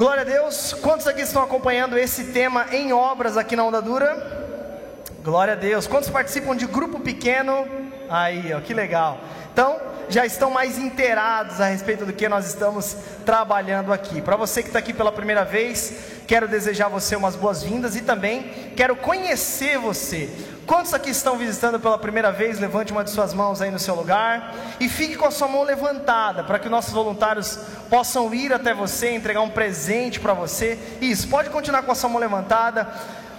Glória a Deus. Quantos aqui estão acompanhando esse tema em obras aqui na Onda Dura? Glória a Deus. Quantos participam de grupo pequeno? Aí, ó, que legal. Então, já estão mais inteirados a respeito do que nós estamos trabalhando aqui. Para você que está aqui pela primeira vez, quero desejar você umas boas-vindas e também quero conhecer você. Quantos aqui estão visitando pela primeira vez? Levante uma de suas mãos aí no seu lugar e fique com a sua mão levantada para que nossos voluntários possam ir até você, entregar um presente para você. Isso, pode continuar com a sua mão levantada.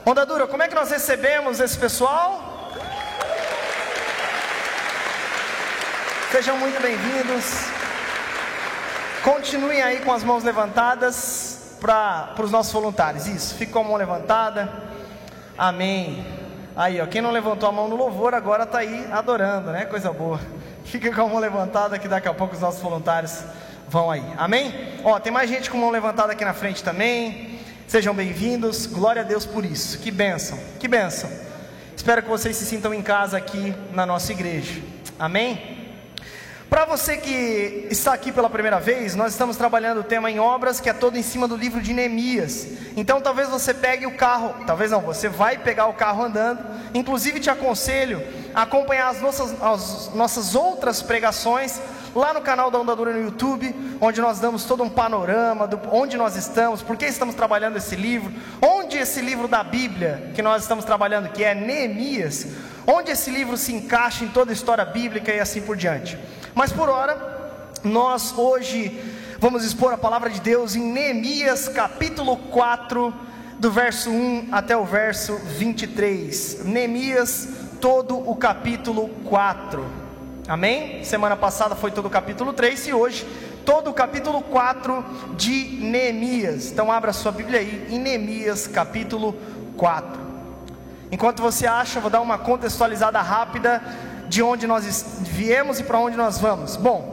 Onda Dura, como é que nós recebemos esse pessoal? Sejam muito bem-vindos. Continuem aí com as mãos levantadas para os nossos voluntários. Isso, fique com a mão levantada. Amém. Aí, ó, quem não levantou a mão no louvor agora está aí adorando, né? Coisa boa. Fica com a mão levantada que daqui a pouco os nossos voluntários vão aí. Amém? Ó, tem mais gente com a mão levantada aqui na frente também. Sejam bem-vindos, glória a Deus por isso. Que bênção, que bênção. Espero que vocês se sintam em casa aqui na nossa igreja. Amém? Para você que está aqui pela primeira vez, nós estamos trabalhando o tema em obras que é todo em cima do livro de Neemias. Então talvez você pegue o carro, talvez não, você vai pegar o carro andando. Inclusive te aconselho a acompanhar as nossas, as nossas outras pregações lá no canal da Ondadura no YouTube, onde nós damos todo um panorama do onde nós estamos, por que estamos trabalhando esse livro, onde esse livro da Bíblia que nós estamos trabalhando, que é Neemias, onde esse livro se encaixa em toda a história bíblica e assim por diante. Mas por hora, nós hoje vamos expor a palavra de Deus em Neemias capítulo 4, do verso 1 até o verso 23. Neemias, todo o capítulo 4. Amém? Semana passada foi todo o capítulo 3 e hoje todo o capítulo 4 de Neemias. Então abra sua Bíblia aí em Neemias capítulo 4. Enquanto você acha, vou dar uma contextualizada rápida de onde nós viemos e para onde nós vamos. Bom,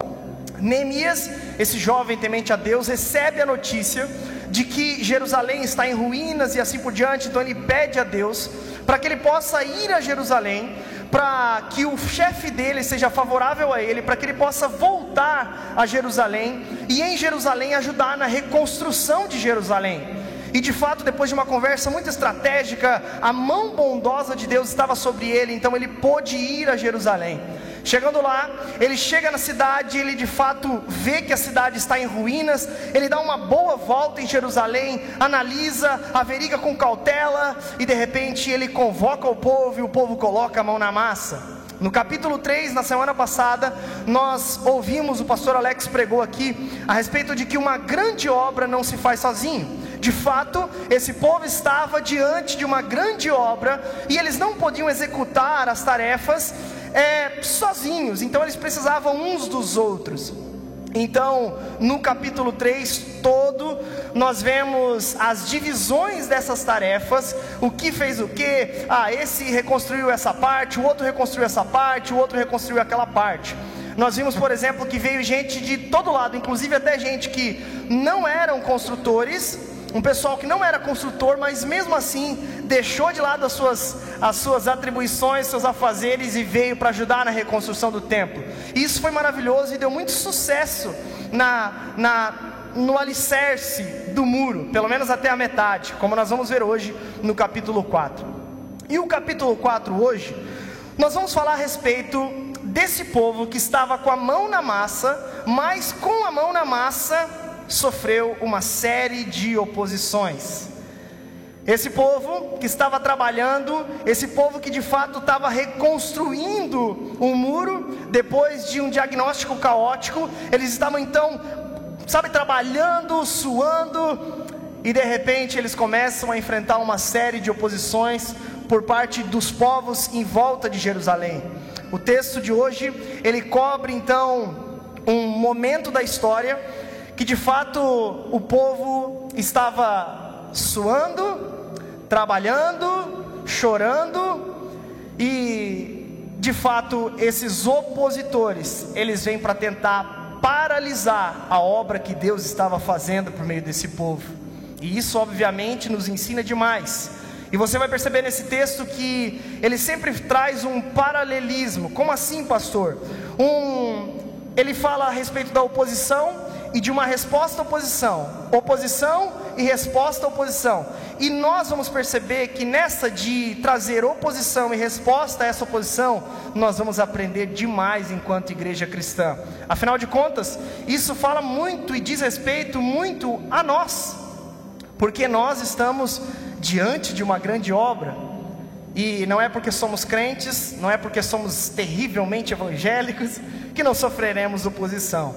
Neemias, esse jovem temente a Deus, recebe a notícia de que Jerusalém está em ruínas e assim por diante, então ele pede a Deus para que ele possa ir a Jerusalém para que o chefe dele seja favorável a ele, para que ele possa voltar a Jerusalém e em Jerusalém ajudar na reconstrução de Jerusalém. E de fato, depois de uma conversa muito estratégica, a mão bondosa de Deus estava sobre ele, então ele pôde ir a Jerusalém. Chegando lá, ele chega na cidade, ele de fato vê que a cidade está em ruínas, ele dá uma boa volta em Jerusalém, analisa, averiga com cautela e de repente ele convoca o povo e o povo coloca a mão na massa. No capítulo 3, na semana passada, nós ouvimos, o pastor Alex pregou aqui, a respeito de que uma grande obra não se faz sozinho. De fato, esse povo estava diante de uma grande obra e eles não podiam executar as tarefas é, sozinhos, então eles precisavam uns dos outros. Então, no capítulo 3 todo, nós vemos as divisões dessas tarefas, o que fez o que, ah, esse reconstruiu essa parte, o outro reconstruiu essa parte, o outro reconstruiu aquela parte. Nós vimos, por exemplo, que veio gente de todo lado, inclusive até gente que não eram construtores, um pessoal que não era construtor, mas mesmo assim deixou de lado as suas, as suas atribuições, seus afazeres e veio para ajudar na reconstrução do templo. Isso foi maravilhoso e deu muito sucesso na, na, no alicerce do muro, pelo menos até a metade, como nós vamos ver hoje no capítulo 4. E o capítulo 4 hoje, nós vamos falar a respeito desse povo que estava com a mão na massa, mas com a mão na massa sofreu uma série de oposições. Esse povo que estava trabalhando, esse povo que de fato estava reconstruindo um muro, depois de um diagnóstico caótico, eles estavam então, sabe, trabalhando, suando, e de repente eles começam a enfrentar uma série de oposições por parte dos povos em volta de Jerusalém. O texto de hoje, ele cobre então um momento da história que de fato o povo estava suando, trabalhando, chorando e de fato esses opositores, eles vêm para tentar paralisar a obra que Deus estava fazendo por meio desse povo. E isso obviamente nos ensina demais. E você vai perceber nesse texto que ele sempre traz um paralelismo. Como assim, pastor? Um ele fala a respeito da oposição e de uma resposta à oposição, oposição e resposta à oposição. E nós vamos perceber que nessa de trazer oposição e resposta a essa oposição, nós vamos aprender demais enquanto igreja cristã. Afinal de contas, isso fala muito e diz respeito muito a nós, porque nós estamos diante de uma grande obra. E não é porque somos crentes, não é porque somos terrivelmente evangélicos, que não sofreremos oposição.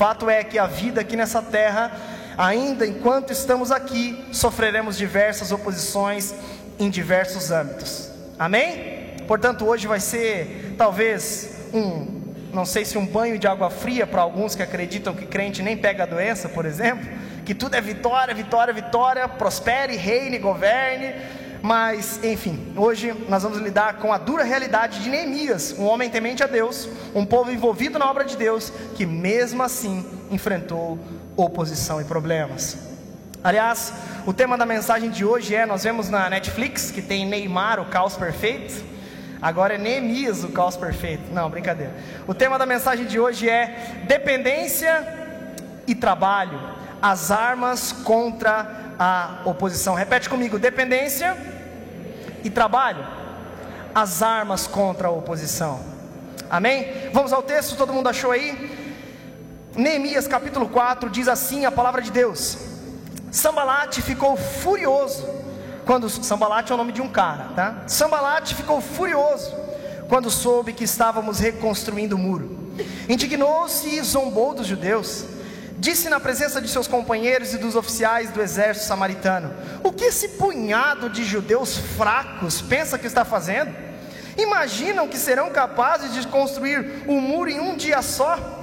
Fato é que a vida aqui nessa terra ainda enquanto estamos aqui, sofreremos diversas oposições em diversos âmbitos. Amém? Portanto, hoje vai ser talvez um, não sei se um banho de água fria para alguns que acreditam que crente nem pega a doença, por exemplo, que tudo é vitória, vitória, vitória, prospere, reine, governe. Mas, enfim, hoje nós vamos lidar com a dura realidade de Neemias, um homem temente a Deus, um povo envolvido na obra de Deus, que mesmo assim enfrentou oposição e problemas. Aliás, o tema da mensagem de hoje é: nós vemos na Netflix que tem Neymar, o caos perfeito. Agora é Neemias, o caos perfeito. Não, brincadeira. O tema da mensagem de hoje é dependência e trabalho, as armas contra a oposição. Repete comigo: dependência e trabalho, as armas contra a oposição. Amém? Vamos ao texto, todo mundo achou aí? Neemias capítulo 4 diz assim a palavra de Deus: Sambalate ficou furioso quando Sambalate é o nome de um cara, tá? Sambalate ficou furioso quando soube que estávamos reconstruindo o muro. Indignou-se e zombou dos judeus. Disse na presença de seus companheiros e dos oficiais do exército samaritano: O que esse punhado de judeus fracos pensa que está fazendo? Imaginam que serão capazes de construir o um muro em um dia só?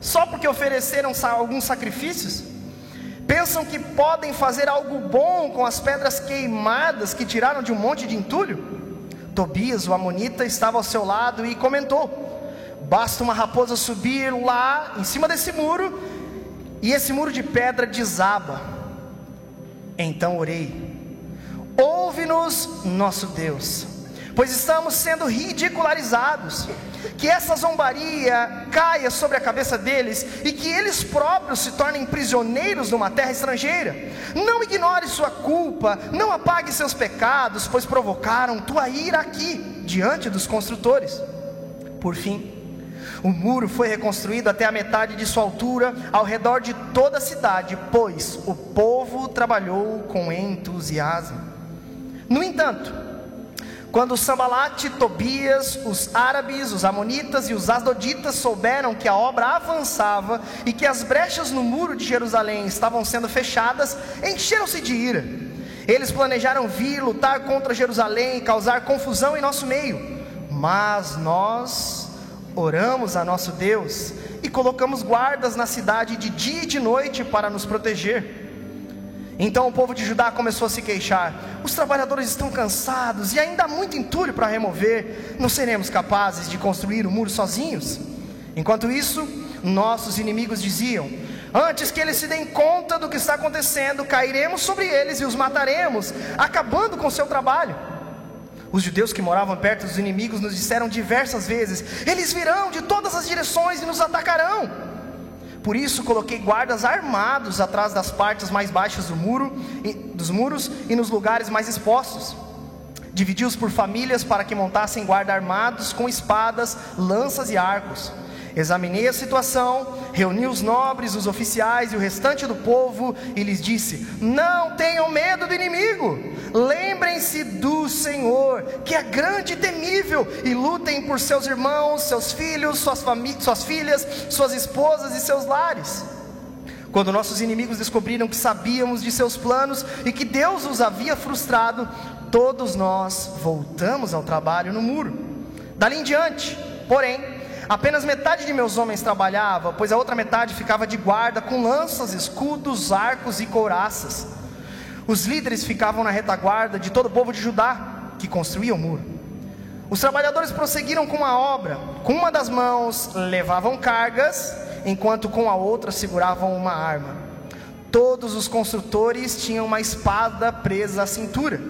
só porque ofereceram alguns sacrifícios? Pensam que podem fazer algo bom com as pedras queimadas que tiraram de um monte de entulho? Tobias, o Amonita, estava ao seu lado e comentou: Basta uma raposa subir lá em cima desse muro, e esse muro de pedra desaba. Então orei: Ouve-nos, nosso Deus pois estamos sendo ridicularizados. Que essa zombaria caia sobre a cabeça deles e que eles próprios se tornem prisioneiros numa terra estrangeira. Não ignore sua culpa, não apague seus pecados, pois provocaram tua ira aqui, diante dos construtores. Por fim, o muro foi reconstruído até a metade de sua altura, ao redor de toda a cidade, pois o povo trabalhou com entusiasmo. No entanto, quando Sambalate, Tobias, os árabes, os amonitas e os asdoditas souberam que a obra avançava e que as brechas no muro de Jerusalém estavam sendo fechadas, encheram-se de ira. Eles planejaram vir lutar contra Jerusalém e causar confusão em nosso meio. Mas nós oramos a nosso Deus e colocamos guardas na cidade de dia e de noite para nos proteger. Então o povo de Judá começou a se queixar: os trabalhadores estão cansados e ainda há muito entulho para remover, não seremos capazes de construir o muro sozinhos. Enquanto isso, nossos inimigos diziam: Antes que eles se deem conta do que está acontecendo, cairemos sobre eles e os mataremos, acabando com seu trabalho. Os judeus que moravam perto dos inimigos nos disseram diversas vezes: Eles virão de todas as direções e nos atacarão. Por isso coloquei guardas armados atrás das partes mais baixas do muro, dos muros e nos lugares mais expostos. Dividi-os por famílias para que montassem guarda armados com espadas, lanças e arcos. Examinei a situação, reuni os nobres, os oficiais e o restante do povo e lhes disse: Não tenham medo do inimigo, lembrem-se do Senhor, que é grande e temível, e lutem por seus irmãos, seus filhos, suas, suas filhas, suas esposas e seus lares. Quando nossos inimigos descobriram que sabíamos de seus planos e que Deus os havia frustrado, todos nós voltamos ao trabalho no muro. Dali em diante, porém, Apenas metade de meus homens trabalhava, pois a outra metade ficava de guarda com lanças, escudos, arcos e couraças. Os líderes ficavam na retaguarda de todo o povo de Judá, que construía o muro. Os trabalhadores prosseguiram com a obra. Com uma das mãos levavam cargas, enquanto com a outra seguravam uma arma. Todos os construtores tinham uma espada presa à cintura.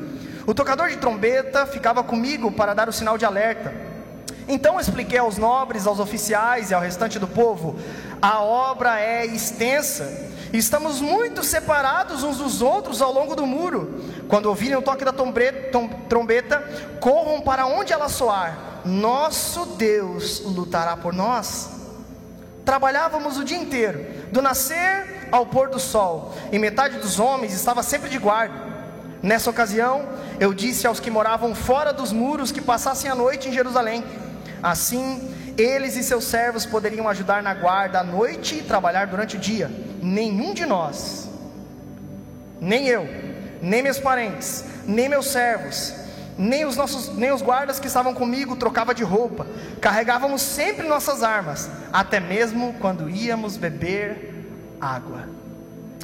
O tocador de trombeta ficava comigo para dar o sinal de alerta. Então expliquei aos nobres, aos oficiais e ao restante do povo: a obra é extensa. Estamos muito separados uns dos outros ao longo do muro. Quando ouvirem o toque da trombeta, corram para onde ela soar. Nosso Deus lutará por nós. Trabalhávamos o dia inteiro, do nascer ao pôr do sol, e metade dos homens estava sempre de guarda. Nessa ocasião, eu disse aos que moravam fora dos muros que passassem a noite em Jerusalém. Assim, eles e seus servos poderiam ajudar na guarda à noite e trabalhar durante o dia. Nenhum de nós, nem eu, nem meus parentes, nem meus servos, nem os nossos, nem os guardas que estavam comigo trocava de roupa. Carregávamos sempre nossas armas, até mesmo quando íamos beber água.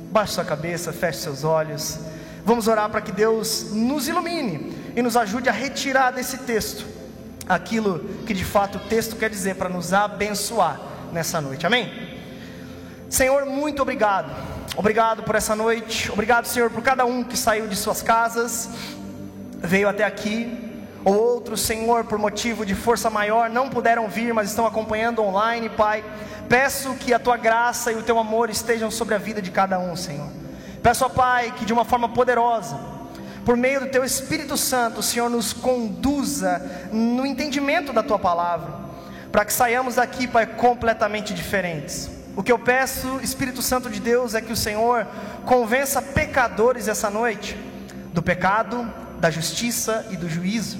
Baixe sua cabeça, feche seus olhos. Vamos orar para que Deus nos ilumine e nos ajude a retirar desse texto aquilo que de fato o texto quer dizer para nos abençoar nessa noite. Amém? Senhor, muito obrigado. Obrigado por essa noite. Obrigado, Senhor, por cada um que saiu de suas casas, veio até aqui. Ou outros, Senhor, por motivo de força maior, não puderam vir, mas estão acompanhando online, Pai. Peço que a tua graça e o teu amor estejam sobre a vida de cada um, Senhor. Peço, ó Pai, que de uma forma poderosa, por meio do Teu Espírito Santo, Senhor nos conduza no entendimento da Tua palavra, para que saiamos daqui, Pai, completamente diferentes. O que eu peço, Espírito Santo de Deus, é que o Senhor convença pecadores essa noite do pecado, da justiça e do juízo.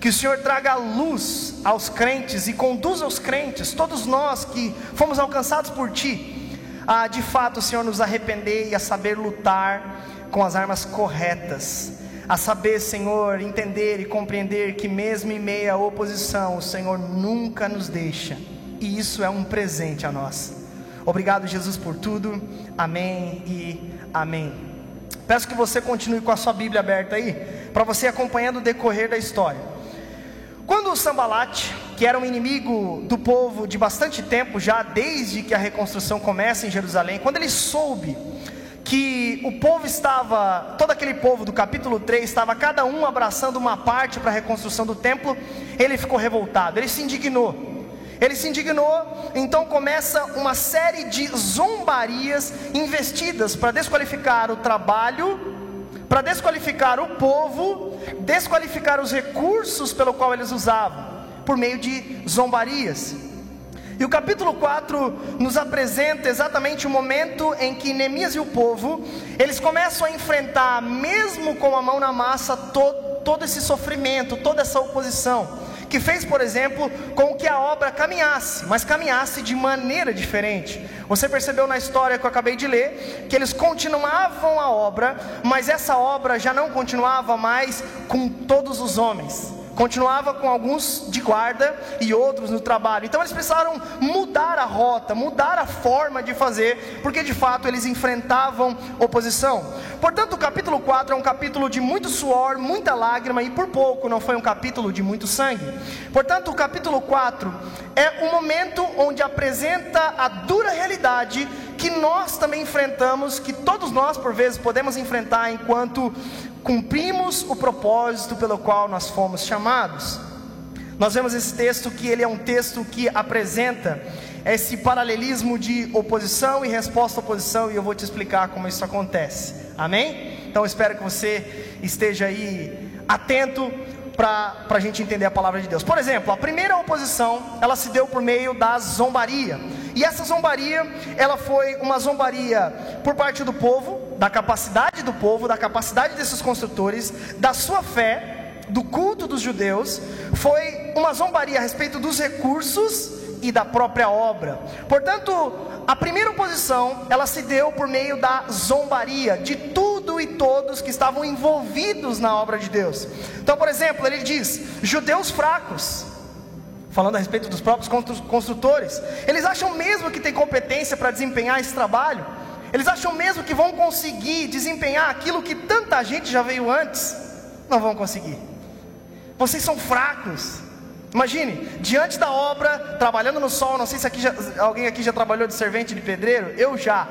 Que o Senhor traga luz aos crentes e conduza os crentes, todos nós que fomos alcançados por Ti, a de fato, Senhor, nos arrepender e a saber lutar com as armas corretas, a saber, Senhor, entender e compreender que, mesmo em meio à oposição, o Senhor nunca nos deixa, e isso é um presente a nós. Obrigado, Jesus, por tudo, amém e amém. Peço que você continue com a sua Bíblia aberta aí, para você acompanhando o decorrer da história. Quando o Sambalate, que era um inimigo do povo de bastante tempo, já desde que a reconstrução começa em Jerusalém, quando ele soube que o povo estava, todo aquele povo do capítulo 3, estava cada um abraçando uma parte para a reconstrução do templo, ele ficou revoltado, ele se indignou. Ele se indignou, então começa uma série de zombarias investidas para desqualificar o trabalho, para desqualificar o povo, desqualificar os recursos pelo qual eles usavam, por meio de zombarias. E o capítulo 4 nos apresenta exatamente o momento em que Neemias e o povo, eles começam a enfrentar, mesmo com a mão na massa, todo, todo esse sofrimento, toda essa oposição, que fez, por exemplo, com que a obra caminhasse, mas caminhasse de maneira diferente. Você percebeu na história que eu acabei de ler, que eles continuavam a obra, mas essa obra já não continuava mais com todos os homens continuava com alguns de guarda e outros no trabalho. Então eles precisaram mudar a rota, mudar a forma de fazer, porque de fato eles enfrentavam oposição. Portanto, o capítulo 4 é um capítulo de muito suor, muita lágrima e por pouco não foi um capítulo de muito sangue. Portanto, o capítulo 4 é o momento onde apresenta a dura realidade que nós também enfrentamos, que todos nós por vezes podemos enfrentar enquanto cumprimos o propósito pelo qual nós fomos chamados. Nós vemos esse texto que ele é um texto que apresenta esse paralelismo de oposição e resposta à oposição, e eu vou te explicar como isso acontece. Amém? Então espero que você esteja aí atento para a gente entender a palavra de Deus. Por exemplo, a primeira oposição, ela se deu por meio da zombaria. E essa zombaria, ela foi uma zombaria por parte do povo, da capacidade do povo, da capacidade desses construtores, da sua fé, do culto dos judeus, foi uma zombaria a respeito dos recursos e da própria obra. Portanto, a primeira oposição, ela se deu por meio da zombaria de tudo e todos que estavam envolvidos na obra de Deus. Então, por exemplo, ele diz: judeus fracos, falando a respeito dos próprios construtores, eles acham mesmo que tem competência para desempenhar esse trabalho? Eles acham mesmo que vão conseguir desempenhar aquilo que tanta gente já veio antes? Não vão conseguir. Vocês são fracos. Imagine, diante da obra, trabalhando no sol, não sei se aqui já, alguém aqui já trabalhou de servente de pedreiro, eu já.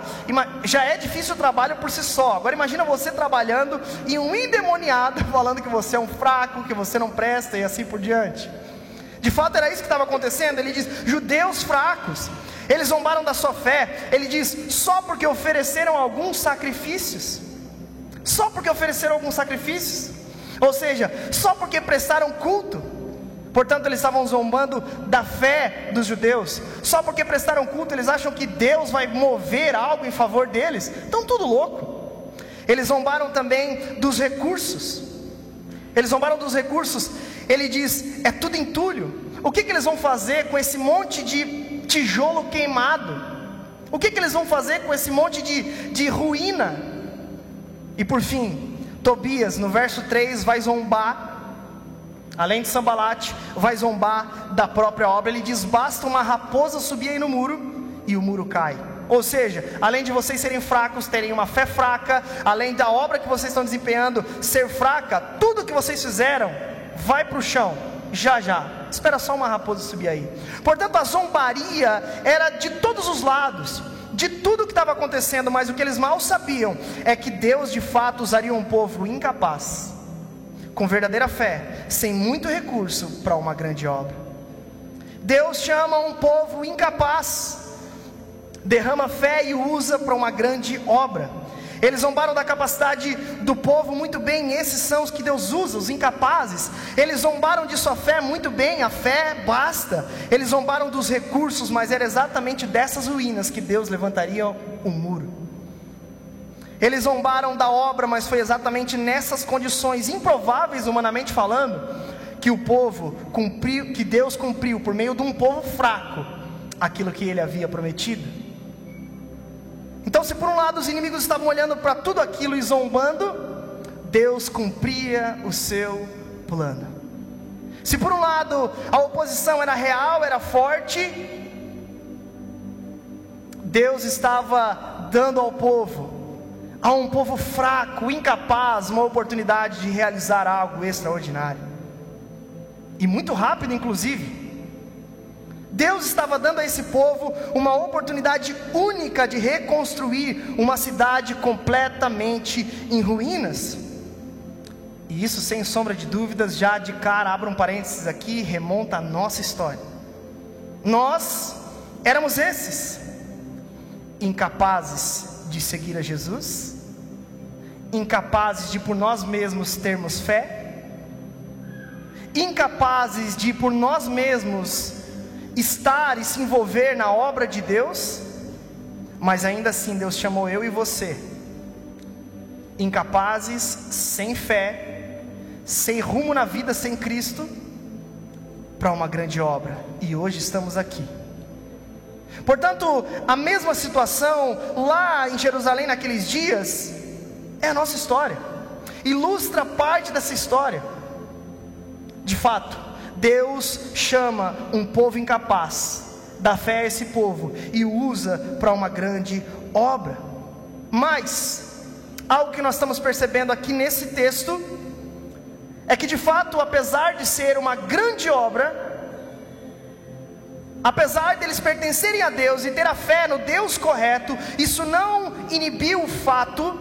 Já é difícil o trabalho por si só. Agora imagina você trabalhando e um endemoniado falando que você é um fraco, que você não presta e assim por diante. De fato era isso que estava acontecendo. Ele diz: judeus fracos. Eles zombaram da sua fé. Ele diz: só porque ofereceram alguns sacrifícios. Só porque ofereceram alguns sacrifícios. Ou seja, só porque prestaram culto. Portanto, eles estavam zombando da fé dos judeus. Só porque prestaram culto, eles acham que Deus vai mover algo em favor deles. Estão tudo louco. Eles zombaram também dos recursos. Eles zombaram dos recursos. Ele diz: é tudo entulho. O que, que eles vão fazer com esse monte de tijolo queimado? O que, que eles vão fazer com esse monte de, de ruína? E por fim, Tobias, no verso 3, vai zombar, além de Sambalate, vai zombar da própria obra. Ele diz: basta uma raposa subir aí no muro e o muro cai. Ou seja, além de vocês serem fracos, terem uma fé fraca, além da obra que vocês estão desempenhando ser fraca, tudo que vocês fizeram vai para o chão, já já. Espera só uma raposa subir aí. Portanto, a zombaria era de todos os lados, de tudo que estava acontecendo, mas o que eles mal sabiam é que Deus de fato usaria um povo incapaz, com verdadeira fé, sem muito recurso, para uma grande obra. Deus chama um povo incapaz, derrama fé e usa para uma grande obra. Eles zombaram da capacidade do povo muito bem, esses são os que Deus usa, os incapazes. Eles zombaram de sua fé muito bem, a fé basta. Eles zombaram dos recursos, mas era exatamente dessas ruínas que Deus levantaria um muro. Eles zombaram da obra, mas foi exatamente nessas condições improváveis, humanamente falando, que o povo cumpriu, que Deus cumpriu por meio de um povo fraco, aquilo que ele havia prometido. Então, se por um lado os inimigos estavam olhando para tudo aquilo e zombando, Deus cumpria o seu plano. Se por um lado a oposição era real, era forte, Deus estava dando ao povo, a um povo fraco, incapaz, uma oportunidade de realizar algo extraordinário. E muito rápido, inclusive. Deus estava dando a esse povo uma oportunidade única de reconstruir uma cidade completamente em ruínas. E isso, sem sombra de dúvidas, já de cara, abra um parênteses aqui, remonta a nossa história. Nós éramos esses, incapazes de seguir a Jesus, incapazes de por nós mesmos termos fé, incapazes de por nós mesmos estar e se envolver na obra de Deus, mas ainda assim Deus chamou eu e você, incapazes, sem fé, sem rumo na vida sem Cristo, para uma grande obra, e hoje estamos aqui. Portanto, a mesma situação lá em Jerusalém naqueles dias é a nossa história, ilustra parte dessa história. De fato, Deus chama um povo incapaz, dá fé a esse povo e o usa para uma grande obra. Mas, algo que nós estamos percebendo aqui nesse texto, é que de fato, apesar de ser uma grande obra, apesar deles pertencerem a Deus e ter a fé no Deus correto, isso não inibiu o fato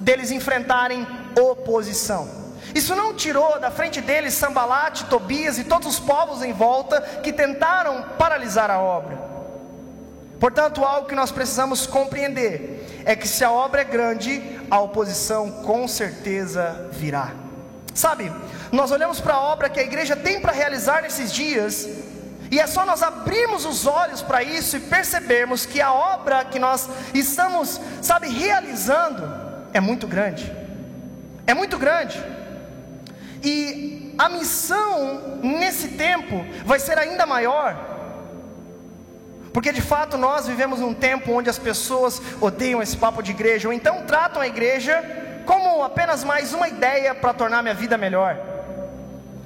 deles enfrentarem oposição. Isso não tirou da frente deles Sambalate, Tobias e todos os povos em volta que tentaram paralisar a obra. Portanto, algo que nós precisamos compreender é que se a obra é grande, a oposição com certeza virá. Sabe, nós olhamos para a obra que a igreja tem para realizar nesses dias, e é só nós abrirmos os olhos para isso e percebermos que a obra que nós estamos, sabe, realizando é muito grande. É muito grande. E a missão nesse tempo vai ser ainda maior. Porque de fato nós vivemos num tempo onde as pessoas odeiam esse papo de igreja, ou então tratam a igreja como apenas mais uma ideia para tornar minha vida melhor.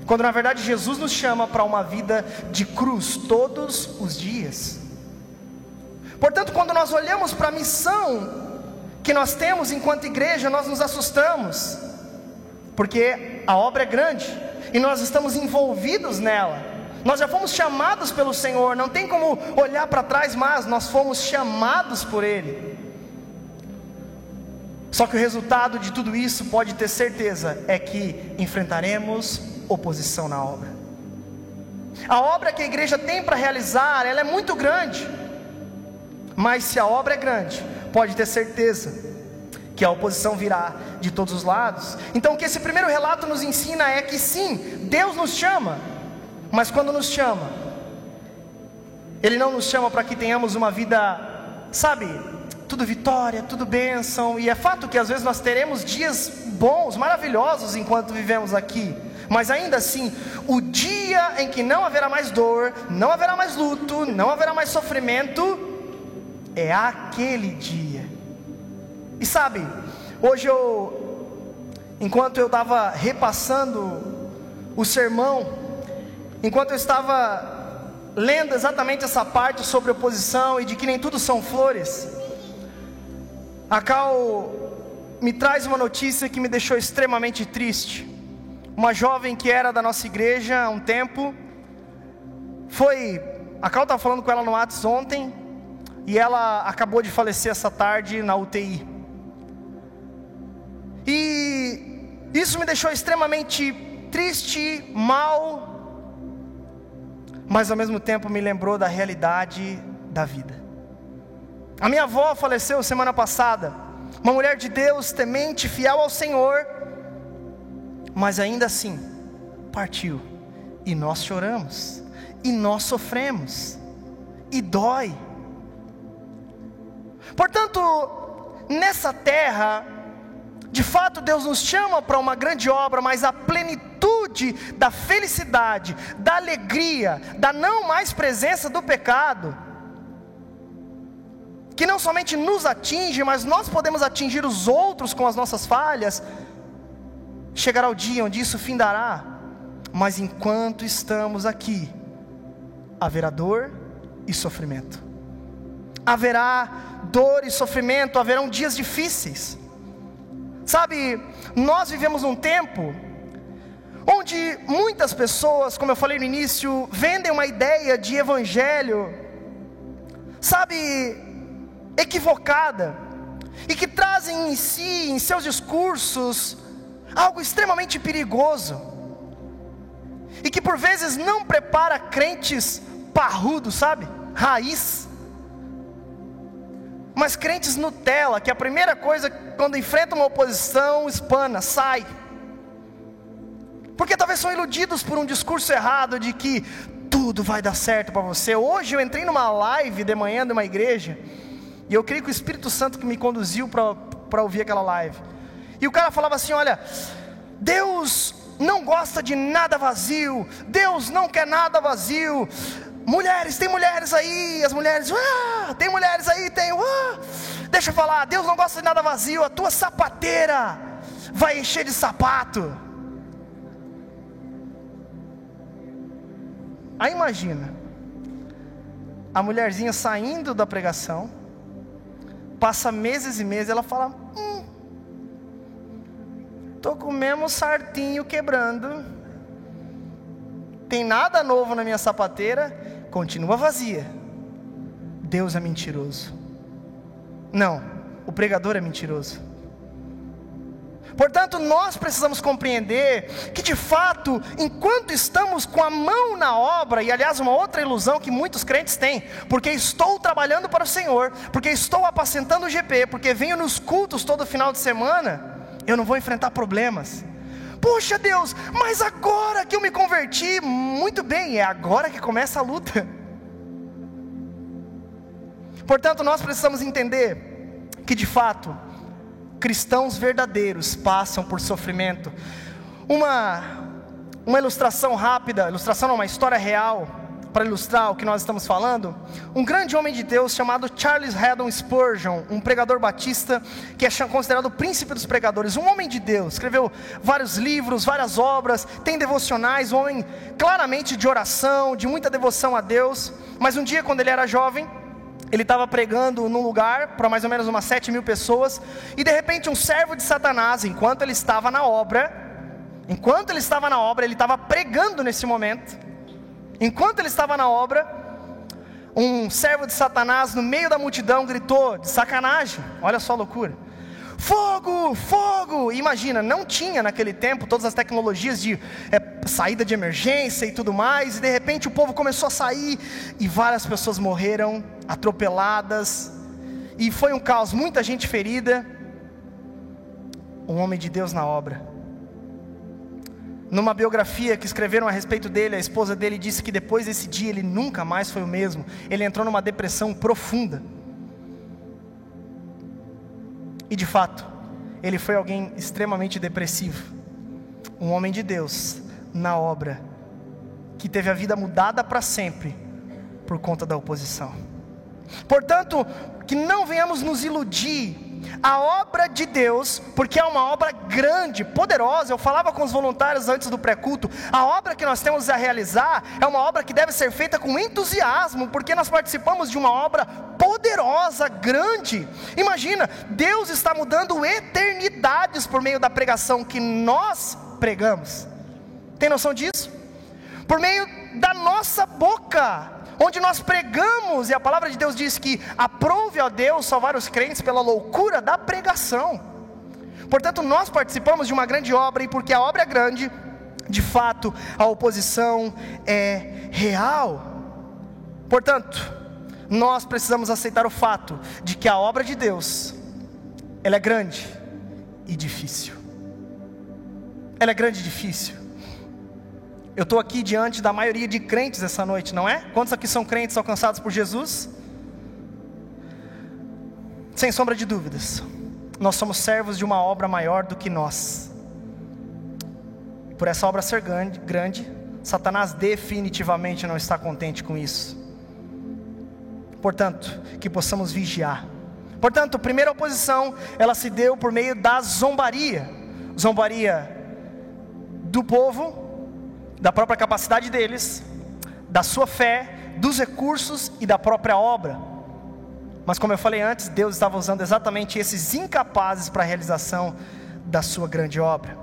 Quando na verdade Jesus nos chama para uma vida de cruz todos os dias. Portanto, quando nós olhamos para a missão que nós temos enquanto igreja, nós nos assustamos porque a obra é grande e nós estamos envolvidos nela. Nós já fomos chamados pelo Senhor, não tem como olhar para trás, mas nós fomos chamados por Ele. Só que o resultado de tudo isso, pode ter certeza, é que enfrentaremos oposição na obra. A obra que a igreja tem para realizar, ela é muito grande. Mas se a obra é grande, pode ter certeza que a oposição virá de todos os lados. Então, o que esse primeiro relato nos ensina é que sim, Deus nos chama, mas quando nos chama, Ele não nos chama para que tenhamos uma vida, sabe, tudo vitória, tudo bênção, e é fato que às vezes nós teremos dias bons, maravilhosos enquanto vivemos aqui, mas ainda assim, o dia em que não haverá mais dor, não haverá mais luto, não haverá mais sofrimento, é aquele dia. E sabe, hoje eu, enquanto eu estava repassando o sermão, enquanto eu estava lendo exatamente essa parte sobre oposição e de que nem tudo são flores, a Cal me traz uma notícia que me deixou extremamente triste. Uma jovem que era da nossa igreja há um tempo, foi. A Cal estava falando com ela no Whats ontem, e ela acabou de falecer essa tarde na UTI. E isso me deixou extremamente triste, mal, mas ao mesmo tempo me lembrou da realidade da vida. A minha avó faleceu semana passada, uma mulher de Deus, temente, fiel ao Senhor, mas ainda assim partiu, e nós choramos, e nós sofremos, e dói. Portanto, nessa terra, de fato Deus nos chama para uma grande obra, mas a plenitude da felicidade, da alegria, da não mais presença do pecado, que não somente nos atinge, mas nós podemos atingir os outros com as nossas falhas, chegará o dia onde isso findará, mas enquanto estamos aqui, haverá dor e sofrimento, haverá dor e sofrimento, haverão dias difíceis, sabe, nós vivemos um tempo, onde muitas pessoas, como eu falei no início, vendem uma ideia de evangelho, sabe, equivocada e que trazem em si, em seus discursos, algo extremamente perigoso e que por vezes não prepara crentes parrudos, sabe? Raiz. Mas crentes Nutella, que a primeira coisa quando enfrenta uma oposição, espana, sai. Porque talvez são iludidos por um discurso errado de que tudo vai dar certo para você. Hoje eu entrei numa live de manhã de uma igreja e eu creio que o Espírito Santo que me conduziu para ouvir aquela live. E o cara falava assim: olha, Deus não gosta de nada vazio, Deus não quer nada vazio. Mulheres, tem mulheres aí, as mulheres, ah, tem mulheres aí, tem, ah. Deixa eu falar, Deus não gosta de nada vazio, a tua sapateira vai encher de sapato. Aí imagina, a mulherzinha saindo da pregação, Passa meses e meses, ela fala: Hum, tô com o mesmo sartinho quebrando. Tem nada novo na minha sapateira, continua vazia. Deus é mentiroso. Não, o pregador é mentiroso. Portanto, nós precisamos compreender que de fato, enquanto estamos com a mão na obra, e aliás, uma outra ilusão que muitos crentes têm, porque estou trabalhando para o Senhor, porque estou apacentando o GP, porque venho nos cultos todo final de semana, eu não vou enfrentar problemas. Poxa Deus, mas agora que eu me converti, muito bem, é agora que começa a luta. Portanto, nós precisamos entender que de fato, cristãos verdadeiros passam por sofrimento. Uma, uma ilustração rápida, ilustração não, uma história real, para ilustrar o que nós estamos falando, um grande homem de Deus chamado Charles Haddon Spurgeon, um pregador batista que é considerado o príncipe dos pregadores, um homem de Deus, escreveu vários livros, várias obras, tem devocionais, um homem claramente de oração, de muita devoção a Deus, mas um dia quando ele era jovem, ele estava pregando num lugar para mais ou menos umas sete mil pessoas, e de repente um servo de Satanás, enquanto ele estava na obra, enquanto ele estava na obra, ele estava pregando nesse momento, enquanto ele estava na obra, um servo de Satanás no meio da multidão gritou, de sacanagem, olha só a loucura, fogo, fogo, imagina, não tinha naquele tempo todas as tecnologias de é, saída de emergência e tudo mais, e de repente o povo começou a sair e várias pessoas morreram, atropeladas, e foi um caos, muita gente ferida. Um homem de Deus na obra. Numa biografia que escreveram a respeito dele, a esposa dele disse que depois desse dia ele nunca mais foi o mesmo. Ele entrou numa depressão profunda. E de fato, ele foi alguém extremamente depressivo. Um homem de Deus na obra, que teve a vida mudada para sempre por conta da oposição. Portanto, que não venhamos nos iludir. A obra de Deus, porque é uma obra grande, poderosa. Eu falava com os voluntários antes do pré-culto. A obra que nós temos a realizar é uma obra que deve ser feita com entusiasmo, porque nós participamos de uma obra poderosa, grande. Imagina, Deus está mudando eternidades por meio da pregação que nós pregamos. Tem noção disso? Por meio da nossa boca, onde nós pregamos, e a palavra de Deus diz que aprove a Deus salvar os crentes pela loucura da pregação. Portanto, nós participamos de uma grande obra, e porque a obra é grande, de fato, a oposição é real. Portanto, nós precisamos aceitar o fato de que a obra de Deus, ela é grande e difícil. Ela é grande e difícil. Eu estou aqui diante da maioria de crentes essa noite, não é? Quantos aqui são crentes alcançados por Jesus? Sem sombra de dúvidas, nós somos servos de uma obra maior do que nós. Por essa obra ser grande, grande Satanás definitivamente não está contente com isso. Portanto, que possamos vigiar. Portanto, a primeira oposição, ela se deu por meio da zombaria. Zombaria do povo da própria capacidade deles, da sua fé, dos recursos e da própria obra. Mas como eu falei antes, Deus estava usando exatamente esses incapazes para a realização da sua grande obra.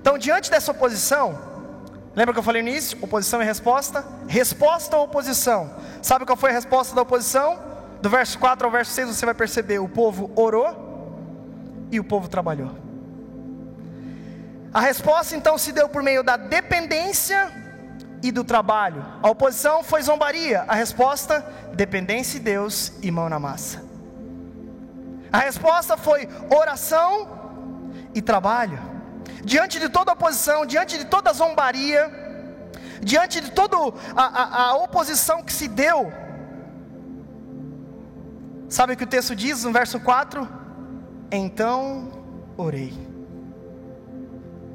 Então, diante dessa oposição, lembra que eu falei nisso? Oposição e resposta? Resposta ou oposição? Sabe qual foi a resposta da oposição? Do verso 4 ao verso 6 você vai perceber: o povo orou e o povo trabalhou. A resposta então se deu por meio da dependência e do trabalho. A oposição foi zombaria. A resposta, dependência de Deus e mão na massa. A resposta foi oração e trabalho. Diante de toda oposição, diante de toda zombaria, diante de toda a, a, oposição que se deu, sabe o que o texto diz no verso 4? Então orei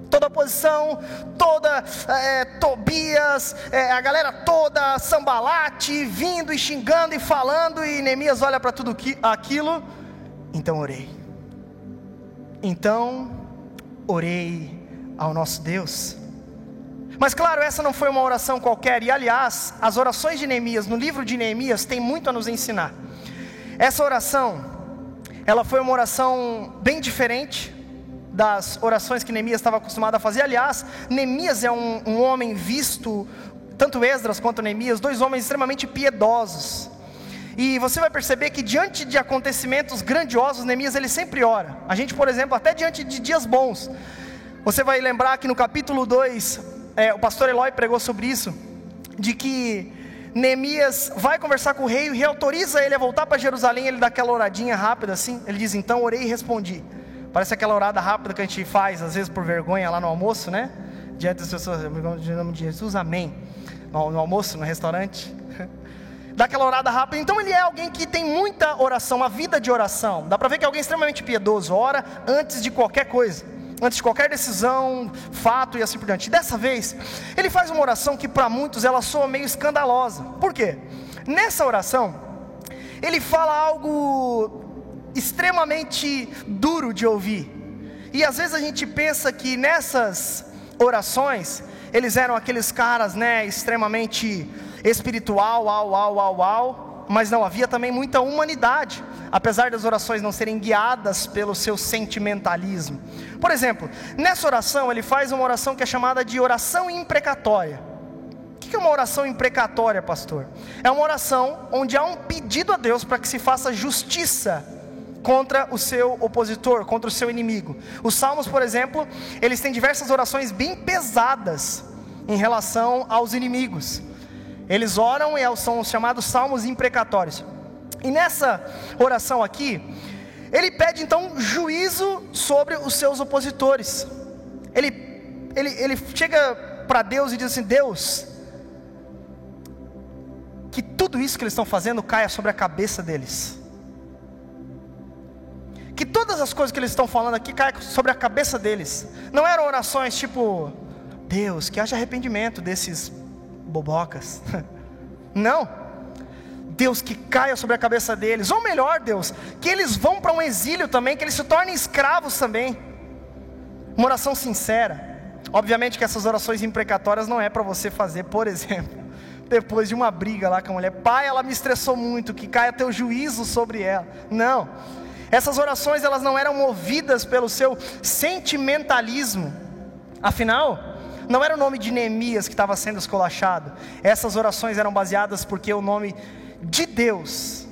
toda oposição, toda é, Tobias, é, a galera toda, Sambalate, vindo e xingando e falando, e Neemias olha para tudo aquilo, então orei. Então orei ao nosso Deus. Mas claro, essa não foi uma oração qualquer, e aliás, as orações de Neemias, no livro de Neemias, tem muito a nos ensinar. Essa oração, ela foi uma oração bem diferente, das orações que Neemias estava acostumado a fazer. Aliás, Neemias é um, um homem visto, tanto Esdras quanto Neemias, dois homens extremamente piedosos. E você vai perceber que diante de acontecimentos grandiosos, Neemias ele sempre ora. A gente, por exemplo, até diante de dias bons. Você vai lembrar que no capítulo 2, é, o pastor Eloy pregou sobre isso, de que Neemias vai conversar com o rei, e o rei autoriza ele a voltar para Jerusalém, ele dá aquela oradinha rápida assim, ele diz, então orei e respondi. Parece aquela orada rápida que a gente faz, às vezes por vergonha lá no almoço, né? Diante das pessoas, em nome de Jesus, amém. No, no almoço, no restaurante. Dá aquela orada rápida. Então ele é alguém que tem muita oração, uma vida de oração. Dá para ver que é alguém extremamente piedoso, ora antes de qualquer coisa antes de qualquer decisão, fato e assim por diante. Dessa vez, ele faz uma oração que para muitos ela soa meio escandalosa. Por quê? Nessa oração, ele fala algo extremamente duro de ouvir. E às vezes a gente pensa que nessas orações, eles eram aqueles caras, né, extremamente espiritual, au, au, au, au, mas não havia também muita humanidade, apesar das orações não serem guiadas pelo seu sentimentalismo. Por exemplo, nessa oração ele faz uma oração que é chamada de oração imprecatória. O que é uma oração imprecatória, pastor? É uma oração onde há um pedido a Deus para que se faça justiça contra o seu opositor, contra o seu inimigo. Os salmos, por exemplo, eles têm diversas orações bem pesadas, em relação aos inimigos. Eles oram e são chamados salmos imprecatórios. E nessa oração aqui, ele pede então juízo sobre os seus opositores. Ele, ele, ele chega para Deus e diz assim: Deus, que tudo isso que eles estão fazendo caia sobre a cabeça deles. Que todas as coisas que eles estão falando aqui caia sobre a cabeça deles. Não eram orações tipo, Deus, que haja arrependimento desses bobocas. Não. Deus que caia sobre a cabeça deles, ou melhor, Deus, que eles vão para um exílio também, que eles se tornem escravos também. Uma oração sincera. Obviamente que essas orações imprecatórias não é para você fazer, por exemplo, depois de uma briga lá com a mulher, pai, ela me estressou muito, que caia teu juízo sobre ela. Não. Essas orações elas não eram movidas pelo seu sentimentalismo. Afinal, não era o nome de Neemias que estava sendo escolachado. Essas orações eram baseadas porque o nome de Deus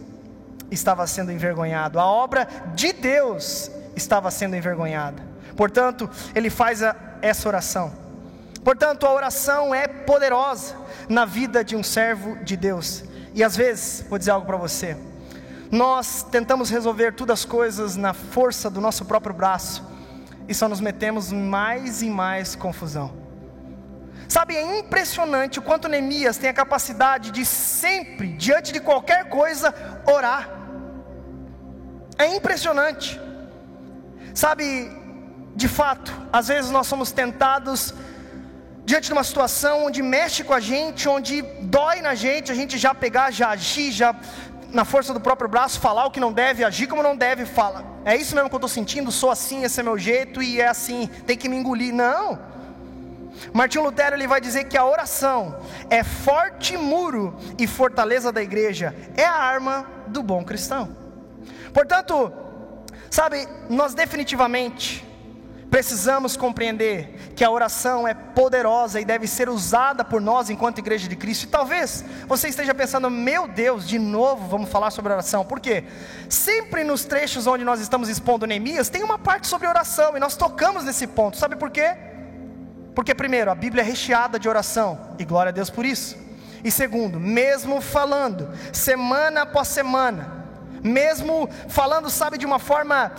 estava sendo envergonhado. A obra de Deus estava sendo envergonhada. Portanto, ele faz a, essa oração. Portanto, a oração é poderosa na vida de um servo de Deus. E às vezes, vou dizer algo para você. Nós tentamos resolver todas as coisas na força do nosso próprio braço e só nos metemos mais e mais confusão. Sabe, é impressionante o quanto Neemias tem a capacidade de sempre, diante de qualquer coisa, orar. É impressionante. Sabe, de fato, às vezes nós somos tentados diante de uma situação onde mexe com a gente, onde dói na gente, a gente já pegar, já agir, já na força do próprio braço, falar o que não deve, agir como não deve, fala. É isso mesmo que eu estou sentindo, sou assim, esse é meu jeito e é assim, tem que me engolir. Não. Martinho Lutero ele vai dizer que a oração é forte muro e fortaleza da igreja, é a arma do bom cristão. Portanto, sabe, nós definitivamente precisamos compreender que a oração é poderosa e deve ser usada por nós enquanto igreja de Cristo. E talvez você esteja pensando, meu Deus, de novo vamos falar sobre oração. Por quê? Sempre nos trechos onde nós estamos expondo Neemias, tem uma parte sobre oração e nós tocamos nesse ponto. Sabe por quê? Porque, primeiro, a Bíblia é recheada de oração, e glória a Deus por isso. E segundo, mesmo falando, semana após semana, mesmo falando, sabe, de uma forma,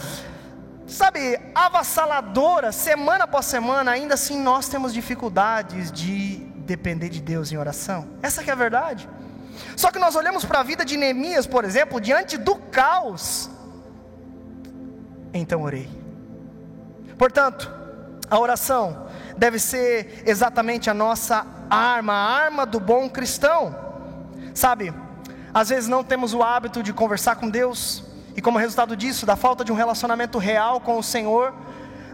sabe, avassaladora, semana após semana, ainda assim nós temos dificuldades de depender de Deus em oração. Essa é a verdade. Só que nós olhamos para a vida de Neemias, por exemplo, diante do caos. Então orei. Portanto, a oração deve ser exatamente a nossa arma, a arma do bom cristão. Sabe, às vezes não temos o hábito de conversar com Deus, e como resultado disso, da falta de um relacionamento real com o Senhor,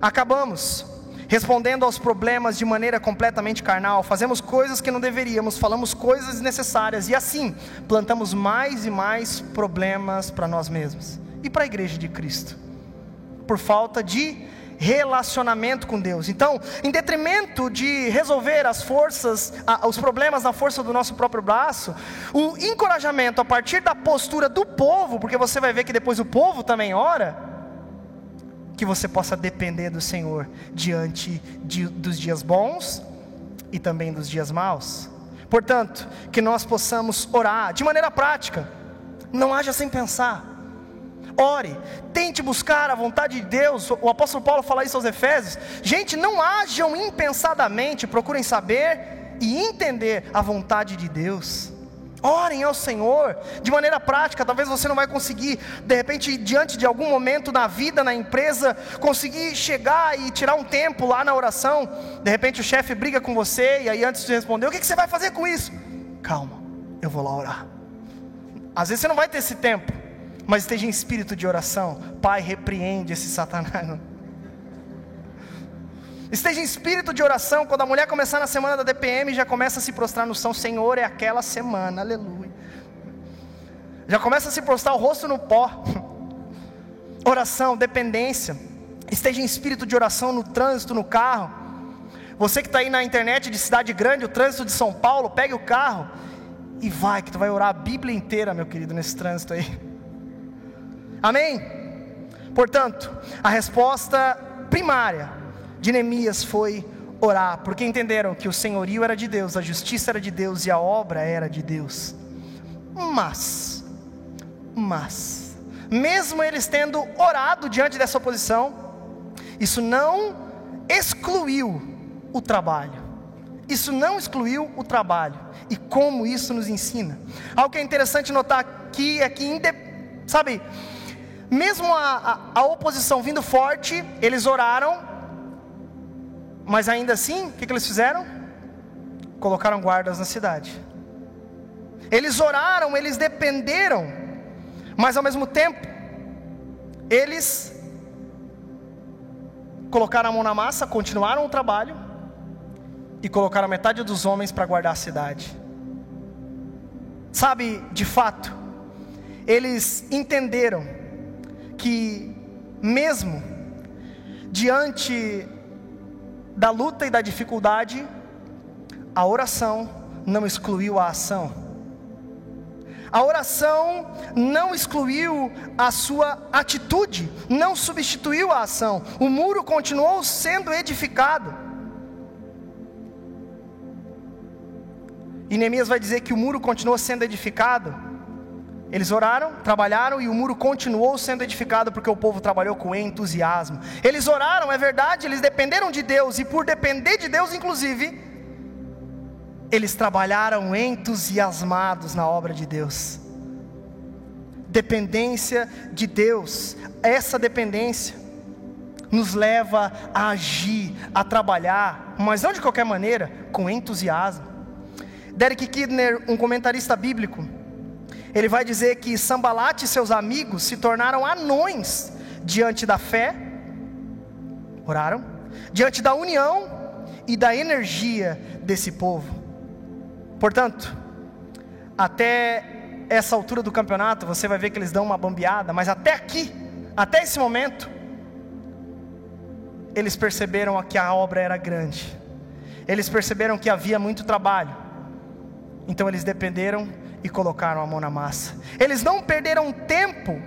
acabamos respondendo aos problemas de maneira completamente carnal, fazemos coisas que não deveríamos, falamos coisas desnecessárias e assim plantamos mais e mais problemas para nós mesmos e para a igreja de Cristo, por falta de relacionamento com Deus. Então, em detrimento de resolver as forças, os problemas na força do nosso próprio braço, o encorajamento a partir da postura do povo, porque você vai ver que depois o povo também ora, que você possa depender do Senhor diante de, dos dias bons e também dos dias maus. Portanto, que nós possamos orar de maneira prática, não haja sem pensar ore, tente buscar a vontade de Deus. O apóstolo Paulo fala isso aos Efésios. Gente, não hajam impensadamente, procurem saber e entender a vontade de Deus. Orem ao Senhor de maneira prática. Talvez você não vai conseguir, de repente, diante de algum momento na vida, na empresa, conseguir chegar e tirar um tempo lá na oração. De repente o chefe briga com você e aí antes de responder, o que, você vai fazer com isso? Calma, eu vou lá orar. Às vezes você não vai ter esse tempo mas esteja em espírito de oração. Pai, repreende esse Satanás. Esteja em espírito de oração. Quando a mulher começar na semana da DPM, já começa a se prostrar no chão. Senhor, é aquela semana, aleluia. Já começa a se prostrar o rosto no pó. Oração, dependência. Esteja em espírito de oração no trânsito, no carro. Você que está aí na internet de cidade grande, o trânsito de São Paulo, pegue o carro e vai, que tu vai orar a Bíblia inteira, meu querido, nesse trânsito aí. Amém? Portanto, a resposta primária de Neemias foi orar, porque entenderam que o senhorio era de Deus, a justiça era de Deus e a obra era de Deus. Mas, mas, mesmo eles tendo orado diante dessa oposição, isso não excluiu o trabalho. Isso não excluiu o trabalho. E como isso nos ensina? Algo que é interessante notar aqui é que, sabe, mesmo a, a, a oposição vindo forte, eles oraram, mas ainda assim, o que, que eles fizeram? Colocaram guardas na cidade. Eles oraram, eles dependeram, mas ao mesmo tempo, eles colocaram a mão na massa, continuaram o trabalho e colocaram metade dos homens para guardar a cidade. Sabe, de fato, eles entenderam que, mesmo diante da luta e da dificuldade, a oração não excluiu a ação. A oração não excluiu a sua atitude, não substituiu a ação. O muro continuou sendo edificado. E Neemias vai dizer que o muro continuou sendo edificado. Eles oraram, trabalharam e o muro continuou sendo edificado porque o povo trabalhou com entusiasmo. Eles oraram, é verdade, eles dependeram de Deus e por depender de Deus, inclusive, eles trabalharam entusiasmados na obra de Deus. Dependência de Deus, essa dependência nos leva a agir, a trabalhar, mas não de qualquer maneira, com entusiasmo. Derek Kidner, um comentarista bíblico, ele vai dizer que Sambalat e seus amigos se tornaram anões diante da fé, oraram, diante da união e da energia desse povo. Portanto, até essa altura do campeonato, você vai ver que eles dão uma bambeada, mas até aqui, até esse momento, eles perceberam que a obra era grande, eles perceberam que havia muito trabalho, então eles dependeram e colocaram a mão na massa. Eles não perderam tempo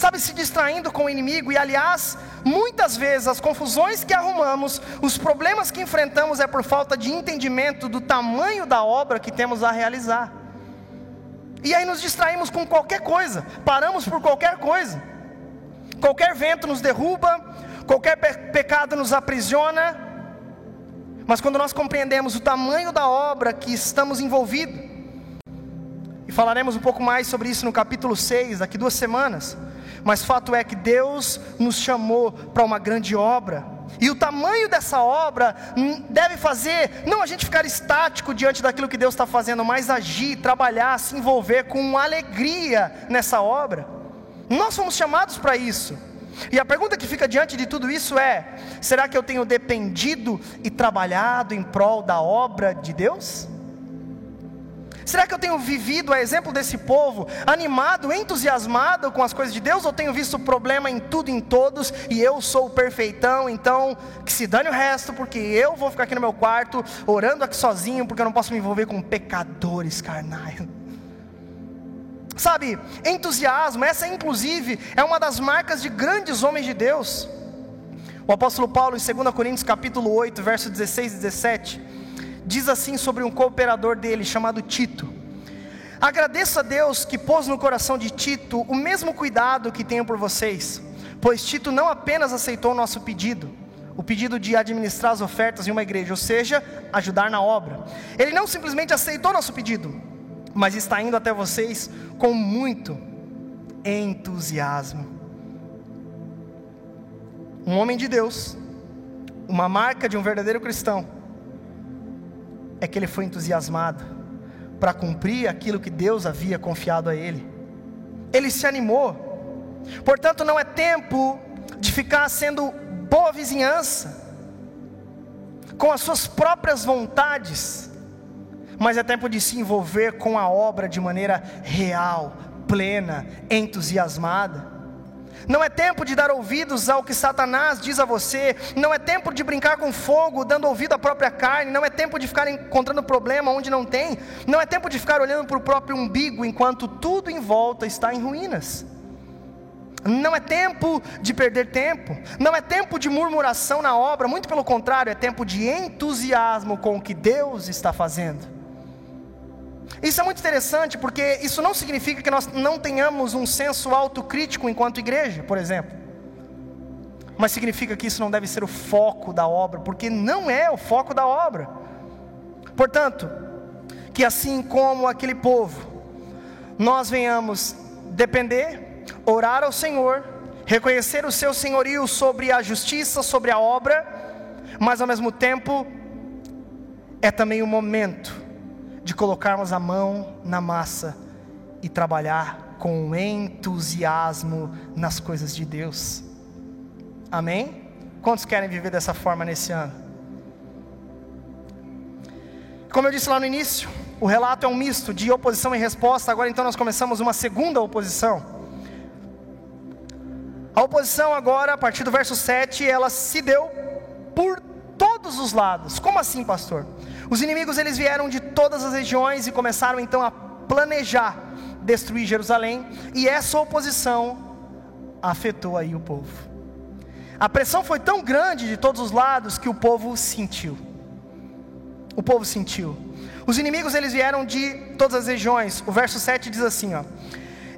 sabe, se distraindo com o inimigo, e aliás, muitas vezes as confusões que arrumamos, os problemas que enfrentamos é por falta de entendimento do tamanho da obra que temos a realizar. E aí nos distraímos com qualquer coisa, paramos por qualquer coisa. Qualquer vento nos derruba, qualquer pe pecado nos aprisiona. Mas quando nós compreendemos o tamanho da obra que estamos envolvidos, e falaremos um pouco mais sobre isso no capítulo 6, daqui duas semanas. Mas fato é que Deus nos chamou para uma grande obra. E o tamanho dessa obra deve fazer, não a gente ficar estático diante daquilo que Deus está fazendo, mas agir, trabalhar, se envolver com alegria nessa obra. Nós fomos chamados para isso. E a pergunta que fica diante de tudo isso é: será que eu tenho dependido e trabalhado em prol da obra de Deus? Será que eu tenho vivido, a exemplo desse povo, animado, entusiasmado com as coisas de Deus, ou tenho visto problema em tudo e em todos, e eu sou o perfeitão, então que se dane o resto, porque eu vou ficar aqui no meu quarto, orando aqui sozinho, porque eu não posso me envolver com pecadores carnais. Sabe, entusiasmo, essa inclusive é uma das marcas de grandes homens de Deus. O apóstolo Paulo, em 2 Coríntios capítulo 8, verso 16 e 17, diz assim sobre um cooperador dele chamado Tito: Agradeço a Deus que pôs no coração de Tito o mesmo cuidado que tenho por vocês, pois Tito não apenas aceitou o nosso pedido, o pedido de administrar as ofertas em uma igreja, ou seja, ajudar na obra. Ele não simplesmente aceitou nosso pedido, mas está indo até vocês com muito entusiasmo. Um homem de Deus, uma marca de um verdadeiro cristão é que ele foi entusiasmado para cumprir aquilo que Deus havia confiado a ele. Ele se animou. Portanto, não é tempo de ficar sendo boa vizinhança, com as suas próprias vontades, mas é tempo de se envolver com a obra de maneira real, plena, entusiasmada. Não é tempo de dar ouvidos ao que Satanás diz a você, não é tempo de brincar com fogo, dando ouvido à própria carne, não é tempo de ficar encontrando problema onde não tem, não é tempo de ficar olhando para o próprio umbigo enquanto tudo em volta está em ruínas. Não é tempo de perder tempo, não é tempo de murmuração na obra, muito pelo contrário, é tempo de entusiasmo com o que Deus está fazendo. Isso é muito interessante porque isso não significa que nós não tenhamos um senso autocrítico enquanto igreja, por exemplo. Mas significa que isso não deve ser o foco da obra, porque não é o foco da obra. Portanto, que assim como aquele povo, nós venhamos depender, orar ao Senhor, reconhecer o seu senhorio sobre a justiça, sobre a obra, mas ao mesmo tempo é também o momento de colocarmos a mão na massa e trabalhar com entusiasmo nas coisas de Deus. Amém? Quantos querem viver dessa forma nesse ano? Como eu disse lá no início, o relato é um misto de oposição e resposta. Agora então nós começamos uma segunda oposição. A oposição agora, a partir do verso 7, ela se deu por todos os lados. Como assim, pastor? Os inimigos eles vieram de todas as regiões e começaram então a planejar destruir Jerusalém, e essa oposição afetou aí o povo. A pressão foi tão grande de todos os lados que o povo sentiu. O povo sentiu. Os inimigos eles vieram de todas as regiões. O verso 7 diz assim: ó,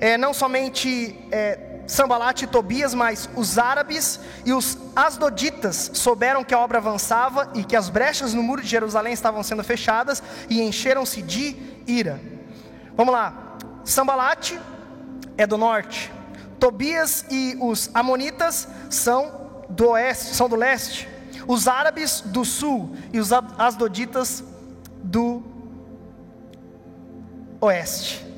é, não somente é, Sambalat e Tobias, mas os árabes e os asdoditas souberam que a obra avançava e que as brechas no muro de Jerusalém estavam sendo fechadas e encheram-se de ira. Vamos lá, Sambalat é do norte, Tobias e os amonitas são do oeste, são do leste, os árabes do sul e os asdoditas do oeste.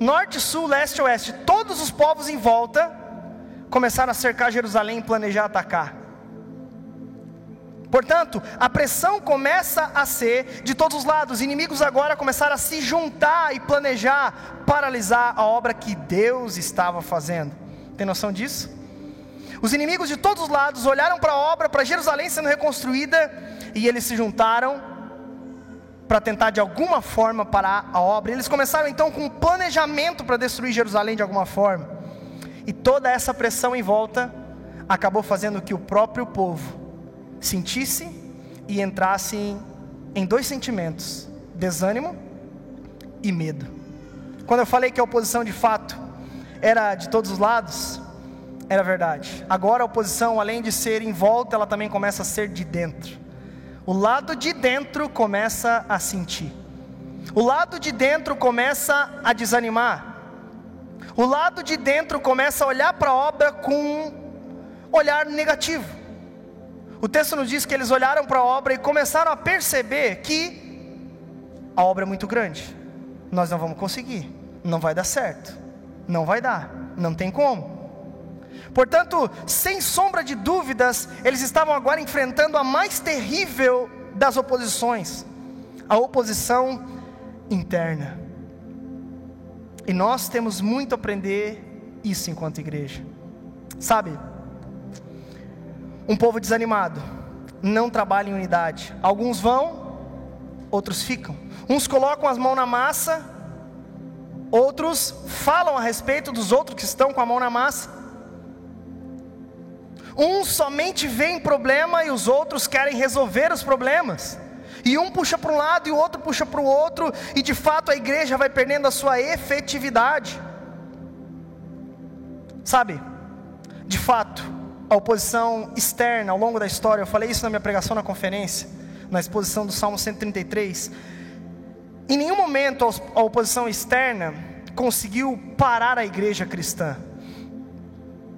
Norte, sul, leste, oeste. Todos os povos em volta começaram a cercar Jerusalém e planejar atacar. Portanto, a pressão começa a ser de todos os lados. Os inimigos agora começaram a se juntar e planejar paralisar a obra que Deus estava fazendo. Tem noção disso? Os inimigos de todos os lados olharam para a obra, para Jerusalém sendo reconstruída, e eles se juntaram para tentar de alguma forma parar a obra. Eles começaram então com um planejamento para destruir Jerusalém de alguma forma. E toda essa pressão em volta acabou fazendo que o próprio povo sentisse e entrasse em, em dois sentimentos: desânimo e medo. Quando eu falei que a oposição de fato era de todos os lados, era verdade. Agora a oposição, além de ser em volta, ela também começa a ser de dentro o lado de dentro começa a sentir, o lado de dentro começa a desanimar, o lado de dentro começa a olhar para a obra com um olhar negativo. O texto nos diz que eles olharam para a obra e começaram a perceber que a obra é muito grande, nós não vamos conseguir, não vai dar certo, não vai dar, não tem como. Portanto, sem sombra de dúvidas, eles estavam agora enfrentando a mais terrível das oposições, a oposição interna. E nós temos muito a aprender isso enquanto igreja. Sabe, um povo desanimado não trabalha em unidade. Alguns vão, outros ficam. Uns colocam as mãos na massa, outros falam a respeito dos outros que estão com a mão na massa. Um somente vê problema e os outros querem resolver os problemas. E um puxa para um lado e o outro puxa para o outro, e de fato a igreja vai perdendo a sua efetividade. Sabe, de fato, a oposição externa ao longo da história, eu falei isso na minha pregação na conferência, na exposição do Salmo 133. Em nenhum momento a oposição externa conseguiu parar a igreja cristã,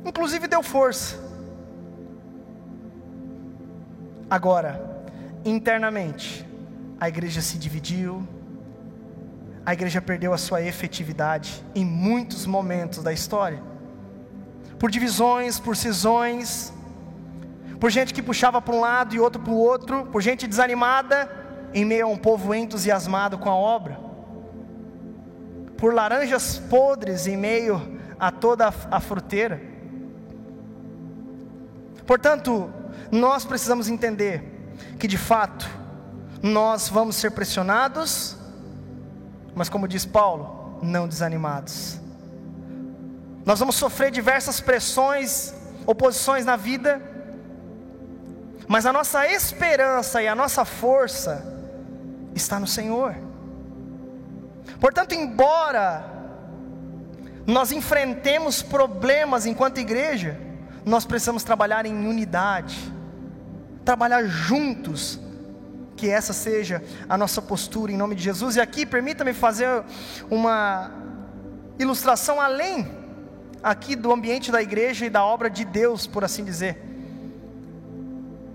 inclusive deu força. Agora, internamente, a igreja se dividiu, a igreja perdeu a sua efetividade em muitos momentos da história, por divisões, por cisões, por gente que puxava para um lado e outro para o outro, por gente desanimada, em meio a um povo entusiasmado com a obra, por laranjas podres em meio a toda a fruteira. Portanto, nós precisamos entender que de fato nós vamos ser pressionados, mas como diz Paulo, não desanimados. Nós vamos sofrer diversas pressões, oposições na vida, mas a nossa esperança e a nossa força está no Senhor. Portanto, embora nós enfrentemos problemas enquanto igreja, nós precisamos trabalhar em unidade, trabalhar juntos, que essa seja a nossa postura em nome de Jesus. E aqui permita-me fazer uma ilustração além aqui do ambiente da igreja e da obra de Deus, por assim dizer.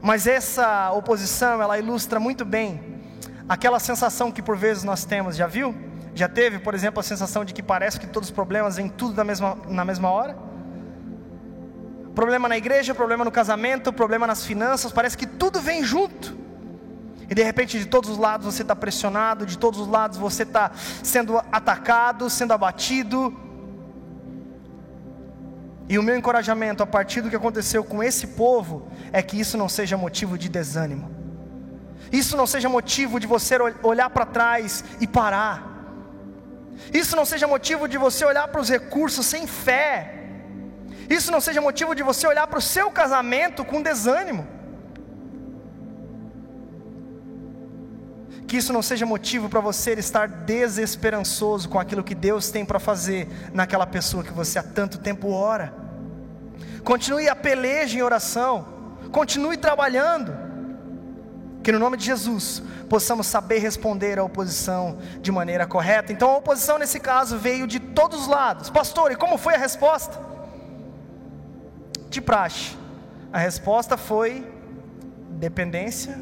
Mas essa oposição, ela ilustra muito bem aquela sensação que por vezes nós temos, já viu? Já teve, por exemplo, a sensação de que parece que todos os problemas vêm tudo na mesma, na mesma hora? Problema na igreja, problema no casamento, problema nas finanças, parece que tudo vem junto. E de repente, de todos os lados você está pressionado, de todos os lados você está sendo atacado, sendo abatido. E o meu encorajamento a partir do que aconteceu com esse povo é que isso não seja motivo de desânimo. Isso não seja motivo de você olhar para trás e parar. Isso não seja motivo de você olhar para os recursos sem fé. Isso não seja motivo de você olhar para o seu casamento com desânimo. Que isso não seja motivo para você estar desesperançoso com aquilo que Deus tem para fazer naquela pessoa que você há tanto tempo ora. Continue a peleja em oração, continue trabalhando. Que no nome de Jesus possamos saber responder à oposição de maneira correta. Então a oposição nesse caso veio de todos os lados. Pastor, e como foi a resposta? De praxe. A resposta foi dependência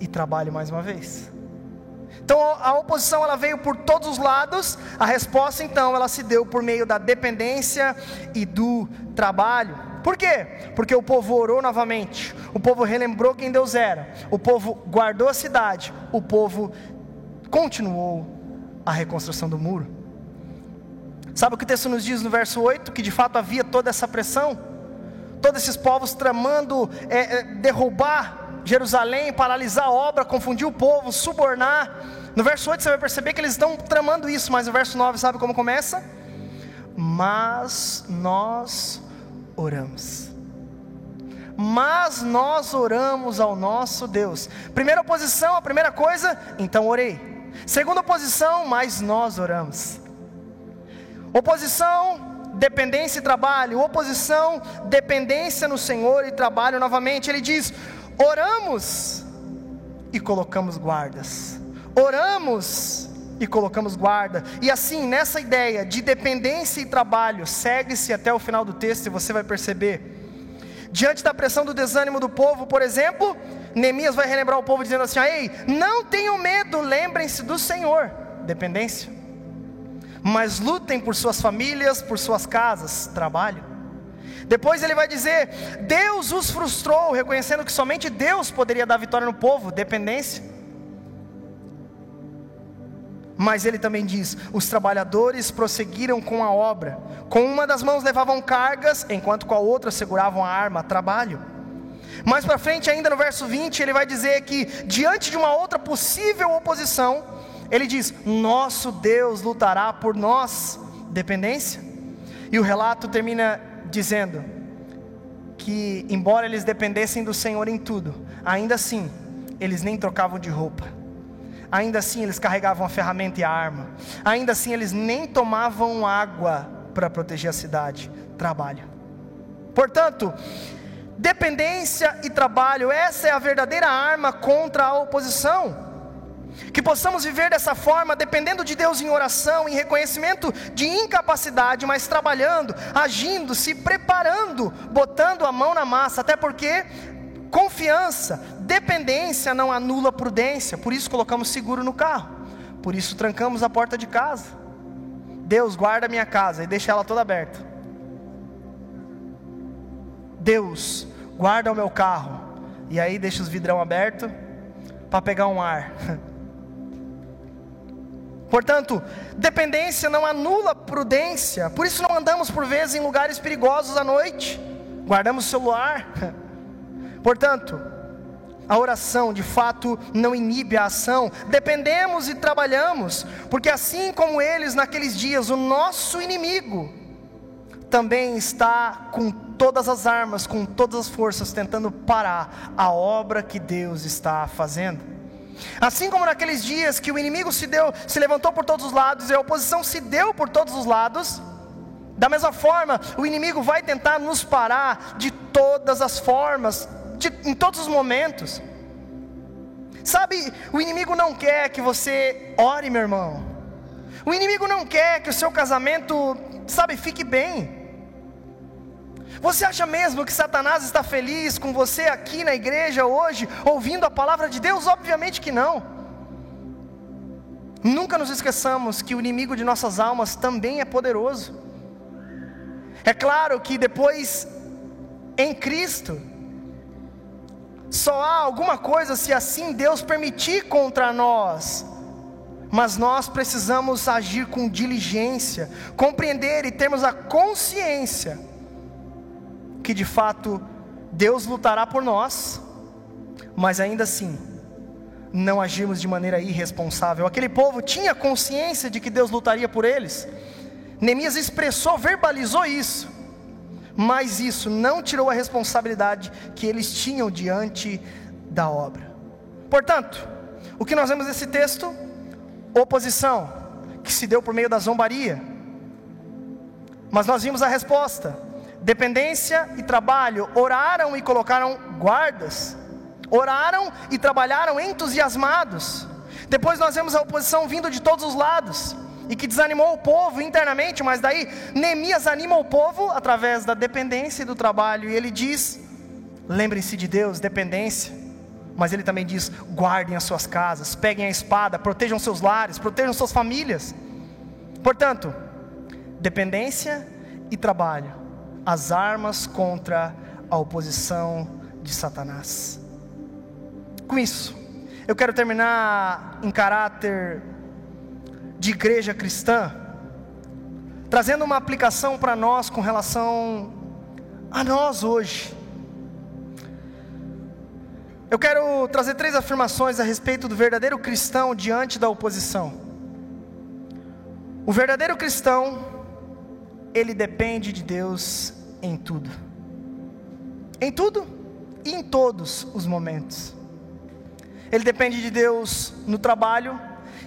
e trabalho mais uma vez. Então a oposição ela veio por todos os lados, a resposta então ela se deu por meio da dependência e do trabalho. Por quê? Porque o povo orou novamente, o povo relembrou quem Deus era, o povo guardou a cidade, o povo continuou a reconstrução do muro. Sabe o que o texto nos diz no verso 8? Que de fato havia toda essa pressão, todos esses povos tramando é, é, derrubar Jerusalém, paralisar a obra, confundir o povo, subornar. No verso 8 você vai perceber que eles estão tramando isso, mas no verso 9 sabe como começa? Mas nós oramos. Mas nós oramos ao nosso Deus. Primeira posição, a primeira coisa, então orei. Segunda posição, mas nós oramos. Oposição, dependência e trabalho. Oposição, dependência no Senhor e trabalho novamente. Ele diz: oramos e colocamos guardas. Oramos e colocamos guarda. E assim, nessa ideia de dependência e trabalho, segue-se até o final do texto e você vai perceber. Diante da pressão do desânimo do povo, por exemplo, Neemias vai relembrar o povo dizendo assim: Ei, não tenham medo, lembrem-se do Senhor. Dependência. Mas lutem por suas famílias, por suas casas, trabalho. Depois ele vai dizer: Deus os frustrou, reconhecendo que somente Deus poderia dar vitória no povo, dependência. Mas ele também diz: os trabalhadores prosseguiram com a obra, com uma das mãos levavam cargas, enquanto com a outra seguravam a arma, trabalho. Mais para frente, ainda no verso 20, ele vai dizer que, diante de uma outra possível oposição, ele diz: Nosso Deus lutará por nós, dependência. E o relato termina dizendo que, embora eles dependessem do Senhor em tudo, ainda assim, eles nem trocavam de roupa, ainda assim, eles carregavam a ferramenta e a arma, ainda assim, eles nem tomavam água para proteger a cidade. Trabalho. Portanto, dependência e trabalho, essa é a verdadeira arma contra a oposição. Que possamos viver dessa forma, dependendo de Deus em oração, em reconhecimento de incapacidade, mas trabalhando, agindo, se preparando, botando a mão na massa, até porque confiança, dependência não anula prudência, por isso colocamos seguro no carro, por isso trancamos a porta de casa. Deus guarda minha casa e deixa ela toda aberta. Deus guarda o meu carro e aí deixa os vidrão aberto para pegar um ar. Portanto, dependência não anula prudência, por isso não andamos por vezes em lugares perigosos à noite, guardamos o celular. Portanto, a oração de fato não inibe a ação, dependemos e trabalhamos, porque assim como eles naqueles dias, o nosso inimigo também está com todas as armas, com todas as forças, tentando parar a obra que Deus está fazendo. Assim como naqueles dias que o inimigo se deu, se levantou por todos os lados e a oposição se deu por todos os lados, da mesma forma, o inimigo vai tentar nos parar de todas as formas, de, em todos os momentos. Sabe, o inimigo não quer que você ore, meu irmão. O inimigo não quer que o seu casamento, sabe, fique bem. Você acha mesmo que Satanás está feliz com você aqui na igreja hoje, ouvindo a palavra de Deus? Obviamente que não. Nunca nos esqueçamos que o inimigo de nossas almas também é poderoso. É claro que depois, em Cristo, só há alguma coisa se assim Deus permitir contra nós, mas nós precisamos agir com diligência, compreender e termos a consciência que de fato Deus lutará por nós, mas ainda assim não agimos de maneira irresponsável. Aquele povo tinha consciência de que Deus lutaria por eles. Neemias expressou, verbalizou isso, mas isso não tirou a responsabilidade que eles tinham diante da obra. Portanto, o que nós vemos nesse texto? Oposição, que se deu por meio da zombaria. Mas nós vimos a resposta: dependência e trabalho. Oraram e colocaram guardas. Oraram e trabalharam entusiasmados. Depois nós vemos a oposição vindo de todos os lados e que desanimou o povo internamente, mas daí Neemias anima o povo através da dependência e do trabalho, e ele diz: lembrem-se de Deus, dependência, mas ele também diz: guardem as suas casas, peguem a espada, protejam seus lares, protejam suas famílias. Portanto, dependência e trabalho, as armas contra a oposição de Satanás. Com isso, eu quero terminar em caráter de igreja cristã, trazendo uma aplicação para nós com relação a nós hoje. Eu quero trazer três afirmações a respeito do verdadeiro cristão diante da oposição. O verdadeiro cristão, ele depende de Deus em tudo. Em tudo e em todos os momentos. Ele depende de Deus no trabalho,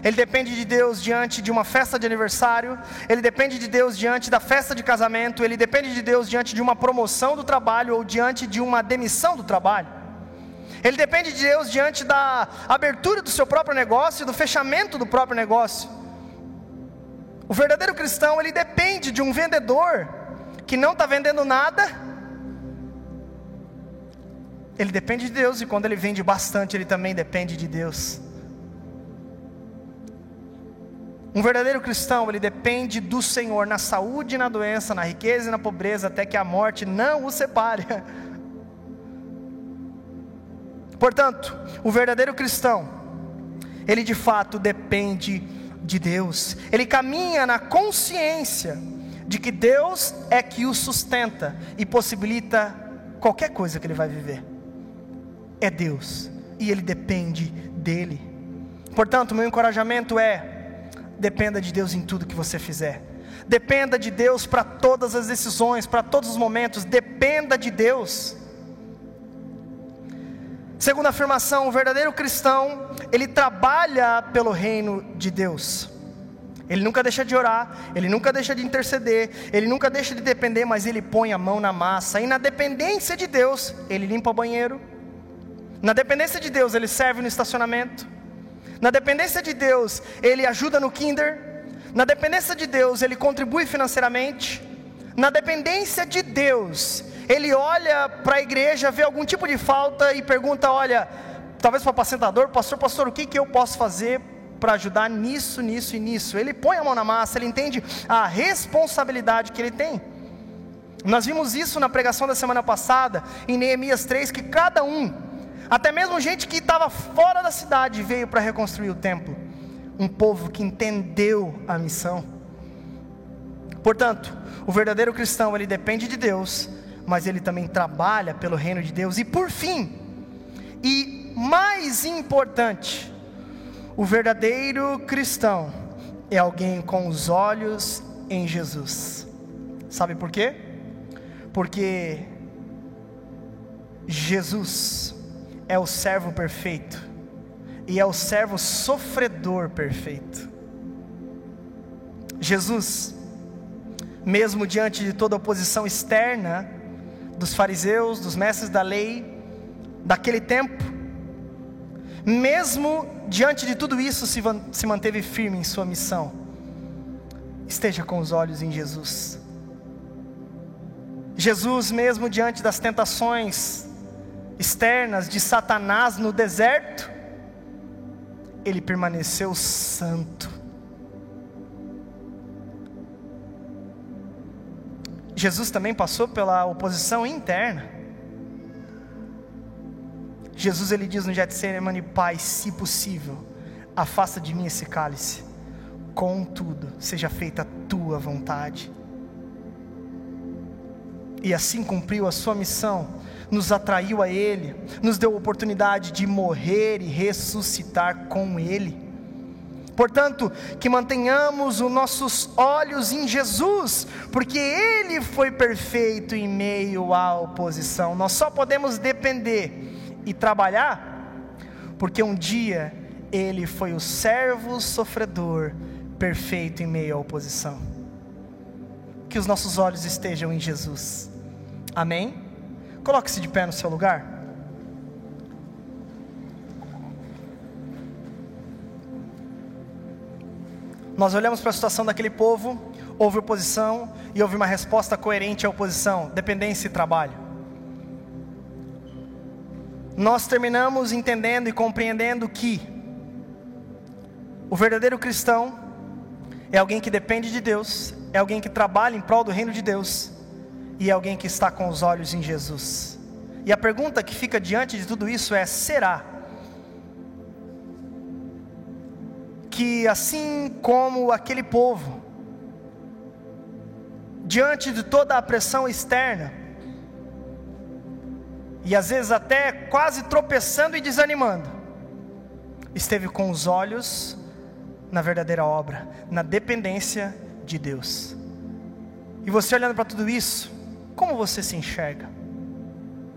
ele depende de Deus diante de uma festa de aniversário, ele depende de Deus diante da festa de casamento, ele depende de Deus diante de uma promoção do trabalho ou diante de uma demissão do trabalho. Ele depende de Deus diante da abertura do seu próprio negócio e do fechamento do próprio negócio. O verdadeiro cristão, ele depende de um vendedor que não está vendendo nada. Ele depende de Deus e quando ele vende bastante, ele também depende de Deus. Um verdadeiro cristão, ele depende do Senhor na saúde e na doença, na riqueza e na pobreza, até que a morte não o separe. Portanto, o verdadeiro cristão, ele de fato depende de Deus, ele caminha na consciência de que Deus é que o sustenta e possibilita qualquer coisa que ele vai viver. É Deus e ele depende dele. Portanto, meu encorajamento é: Dependa de Deus em tudo que você fizer. Dependa de Deus para todas as decisões, para todos os momentos. Dependa de Deus. Segunda afirmação, o verdadeiro cristão, ele trabalha pelo reino de Deus. Ele nunca deixa de orar, ele nunca deixa de interceder, ele nunca deixa de depender, mas ele põe a mão na massa. E na dependência de Deus, ele limpa o banheiro. Na dependência de Deus, ele serve no estacionamento. Na dependência de Deus, ele ajuda no kinder. Na dependência de Deus, ele contribui financeiramente. Na dependência de Deus, ele olha para a igreja, vê algum tipo de falta e pergunta: olha, talvez para o apacentador, pastor, pastor, o que, que eu posso fazer para ajudar nisso, nisso e nisso? Ele põe a mão na massa, ele entende a responsabilidade que ele tem. Nós vimos isso na pregação da semana passada, em Neemias 3, que cada um até mesmo gente que estava fora da cidade veio para reconstruir o templo. Um povo que entendeu a missão. Portanto, o verdadeiro cristão, ele depende de Deus, mas ele também trabalha pelo reino de Deus. E por fim, e mais importante, o verdadeiro cristão é alguém com os olhos em Jesus. Sabe por quê? Porque Jesus é o servo perfeito e é o servo sofredor perfeito. Jesus, mesmo diante de toda oposição externa dos fariseus, dos mestres da lei, daquele tempo, mesmo diante de tudo isso, se, manteve firme em sua missão. Esteja com os olhos em Jesus. Jesus, mesmo diante das tentações externas de Satanás no deserto, ele permaneceu santo. Jesus também passou pela oposição interna. Jesus ele diz no Getsemane, Pai, se possível, afasta de mim esse cálice. Contudo, seja feita a tua vontade. E assim cumpriu a sua missão, nos atraiu a Ele, nos deu a oportunidade de morrer e ressuscitar com Ele. Portanto, que mantenhamos os nossos olhos em Jesus, porque Ele foi perfeito em meio à oposição. Nós só podemos depender e trabalhar, porque um dia ele foi o servo sofredor perfeito em meio à oposição. Que os nossos olhos estejam em Jesus. Amém? Coloque-se de pé no seu lugar. Nós olhamos para a situação daquele povo, houve oposição e houve uma resposta coerente à oposição, dependência e trabalho nós terminamos entendendo e compreendendo que o verdadeiro cristão é alguém que depende de Deus, é alguém que trabalha em prol do reino de Deus e é alguém que está com os olhos em Jesus. E a pergunta que fica diante de tudo isso é: será que assim como aquele povo, diante de toda a pressão externa, e às vezes até quase tropeçando e desanimando, esteve com os olhos na verdadeira obra, na dependência de Deus. E você olhando para tudo isso, como você se enxerga?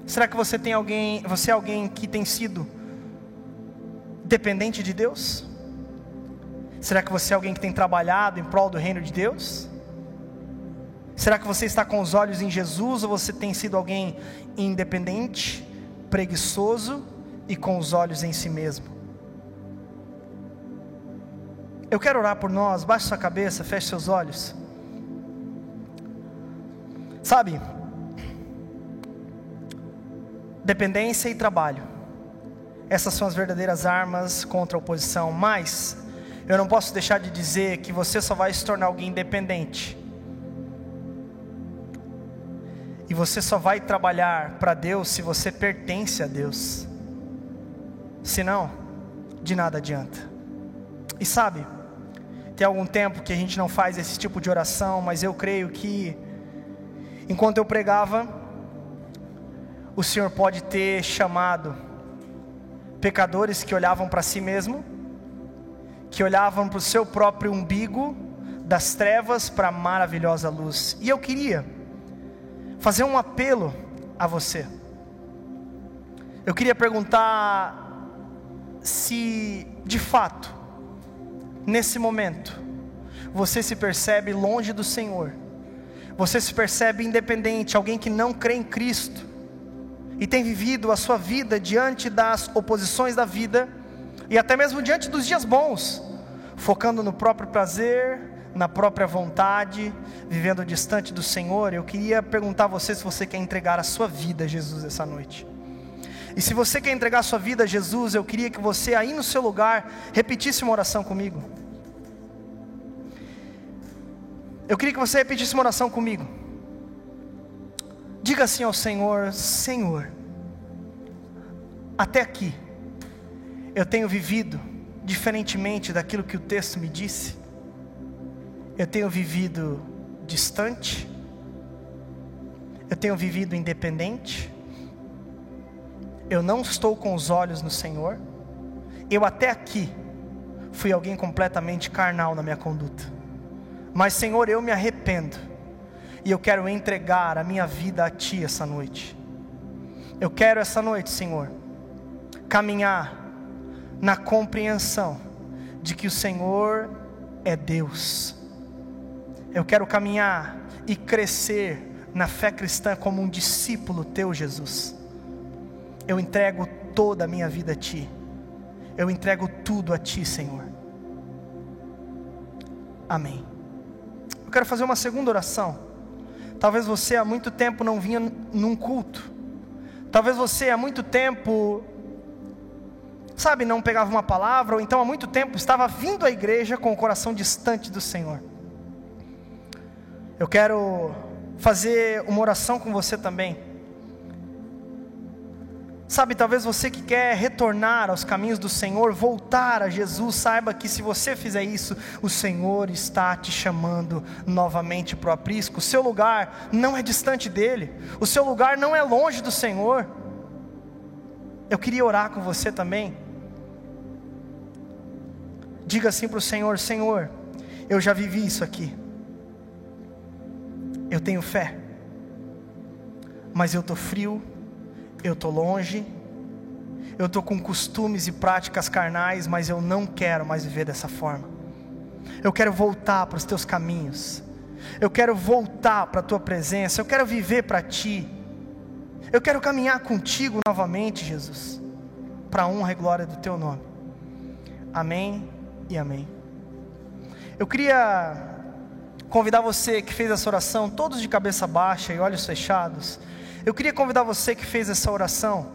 Será que você tem alguém, você é alguém que tem sido dependente de Deus? Será que você é alguém que tem trabalhado em prol do reino de Deus? Será que você está com os olhos em Jesus ou você tem sido alguém independente, preguiçoso e com os olhos em si mesmo? Eu quero orar por nós, baixe sua cabeça, feche seus olhos. Sabe, dependência e trabalho, essas são as verdadeiras armas contra a oposição, mas eu não posso deixar de dizer que você só vai se tornar alguém independente e você só vai trabalhar para Deus se você pertence a Deus. Senão, de nada adianta. E sabe, tem algum tempo que a gente não faz esse tipo de oração, mas eu creio que, enquanto eu pregava, o Senhor pode ter chamado pecadores que olhavam para si mesmo, que olhavam para o seu próprio umbigo, das trevas para a maravilhosa luz. E eu queria fazer um apelo a você. Eu queria perguntar se, de fato, nesse momento, você se percebe longe do Senhor, você se percebe independente, alguém que não crê em Cristo, e tem vivido a sua vida diante das oposições da vida, e até mesmo diante dos dias bons, focando no próprio prazer, na própria vontade, vivendo distante do Senhor, eu queria perguntar a você se você quer entregar a sua vida a Jesus essa noite. E se você quer entregar a sua vida a Jesus, eu queria que você aí no seu lugar repetisse uma oração comigo. Eu queria que você repetisse uma oração comigo. Diga assim ao Senhor: Senhor, até aqui eu tenho vivido diferentemente daquilo que o texto me disse eu tenho vivido distante, eu tenho vivido independente, eu não estou com os olhos no Senhor, eu até aqui fui alguém completamente carnal na minha conduta, mas Senhor, eu me arrependo, E eu quero entregar a minha vida a Ti essa noite. Eu quero essa noite, Senhor, caminhar na compreensão de que o Senhor é Deus. Eu quero caminhar e crescer na fé cristã como um discípulo teu, Jesus. Eu entrego toda a minha vida a Ti. Eu entrego tudo a Ti, Senhor. Amém. Eu quero fazer uma segunda oração. Talvez você há muito tempo não vinha num culto. Talvez você há muito tempo, sabe, não pegava uma palavra, ou então há muito tempo estava vindo à igreja com o coração distante do Senhor. Eu quero fazer uma oração com você também. Sabe, talvez você que quer retornar aos caminhos do Senhor, voltar a Jesus, saiba que se você fizer isso, o Senhor está te chamando novamente para o aprisco. O seu lugar não é distante dele, o seu lugar não é longe do Senhor. Eu queria orar com você também. Diga assim para o Senhor: Senhor, eu já vivi isso aqui. Eu tenho fé, mas eu estou frio eu estou longe, eu estou com costumes e práticas carnais, mas eu não quero mais viver dessa forma. Eu quero voltar para os teus caminhos, eu quero voltar para a tua presença, eu quero viver para ti, eu quero caminhar contigo novamente, Jesus, para a honra e glória do teu nome. Amém e amém. Eu queria convidar você que fez essa oração, todos de cabeça baixa e olhos fechados, eu queria convidar você que fez essa oração,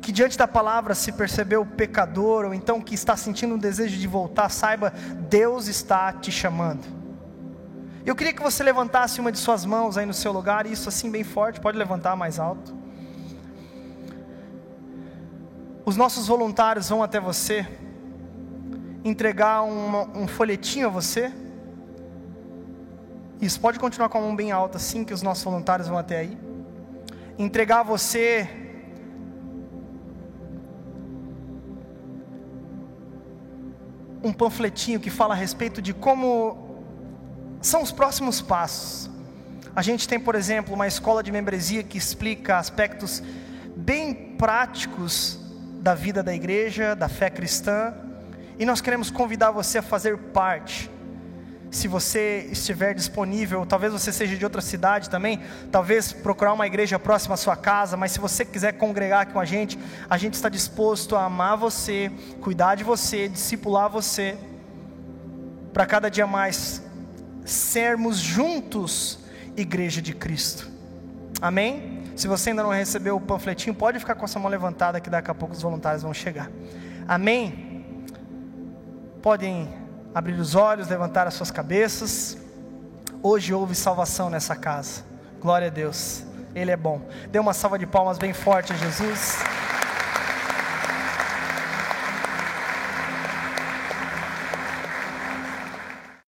que diante da palavra se percebeu pecador, ou então que está sentindo um desejo de voltar, saiba, Deus está te chamando. Eu queria que você levantasse uma de suas mãos aí no seu lugar, isso assim bem forte, pode levantar mais alto. Os nossos voluntários vão até você, entregar um folhetinho a você, isso, pode continuar com a mão bem alta, assim que os nossos voluntários vão até aí. Entregar a você um panfletinho que fala a respeito de como são os próximos passos. A gente tem, por exemplo, uma escola de membresia que explica aspectos bem práticos da vida da igreja, da fé cristã, e nós queremos convidar você a fazer parte se você estiver disponível, talvez você seja de outra cidade também, talvez procurar uma igreja próxima à sua casa, mas se você quiser congregar aqui com a gente, a gente está disposto a amar você, cuidar de você, discipular você, para cada dia mais sermos juntos igreja de Cristo. Amém? Se você ainda não recebeu o panfletinho, pode ficar com essa mão levantada que daqui a pouco os voluntários vão chegar. Amém? Podem abrir os olhos, levantar as suas cabeças. Hoje houve salvação nessa casa. Glória a Deus. Ele é bom. Dê uma salva de palmas bem forte a Jesus.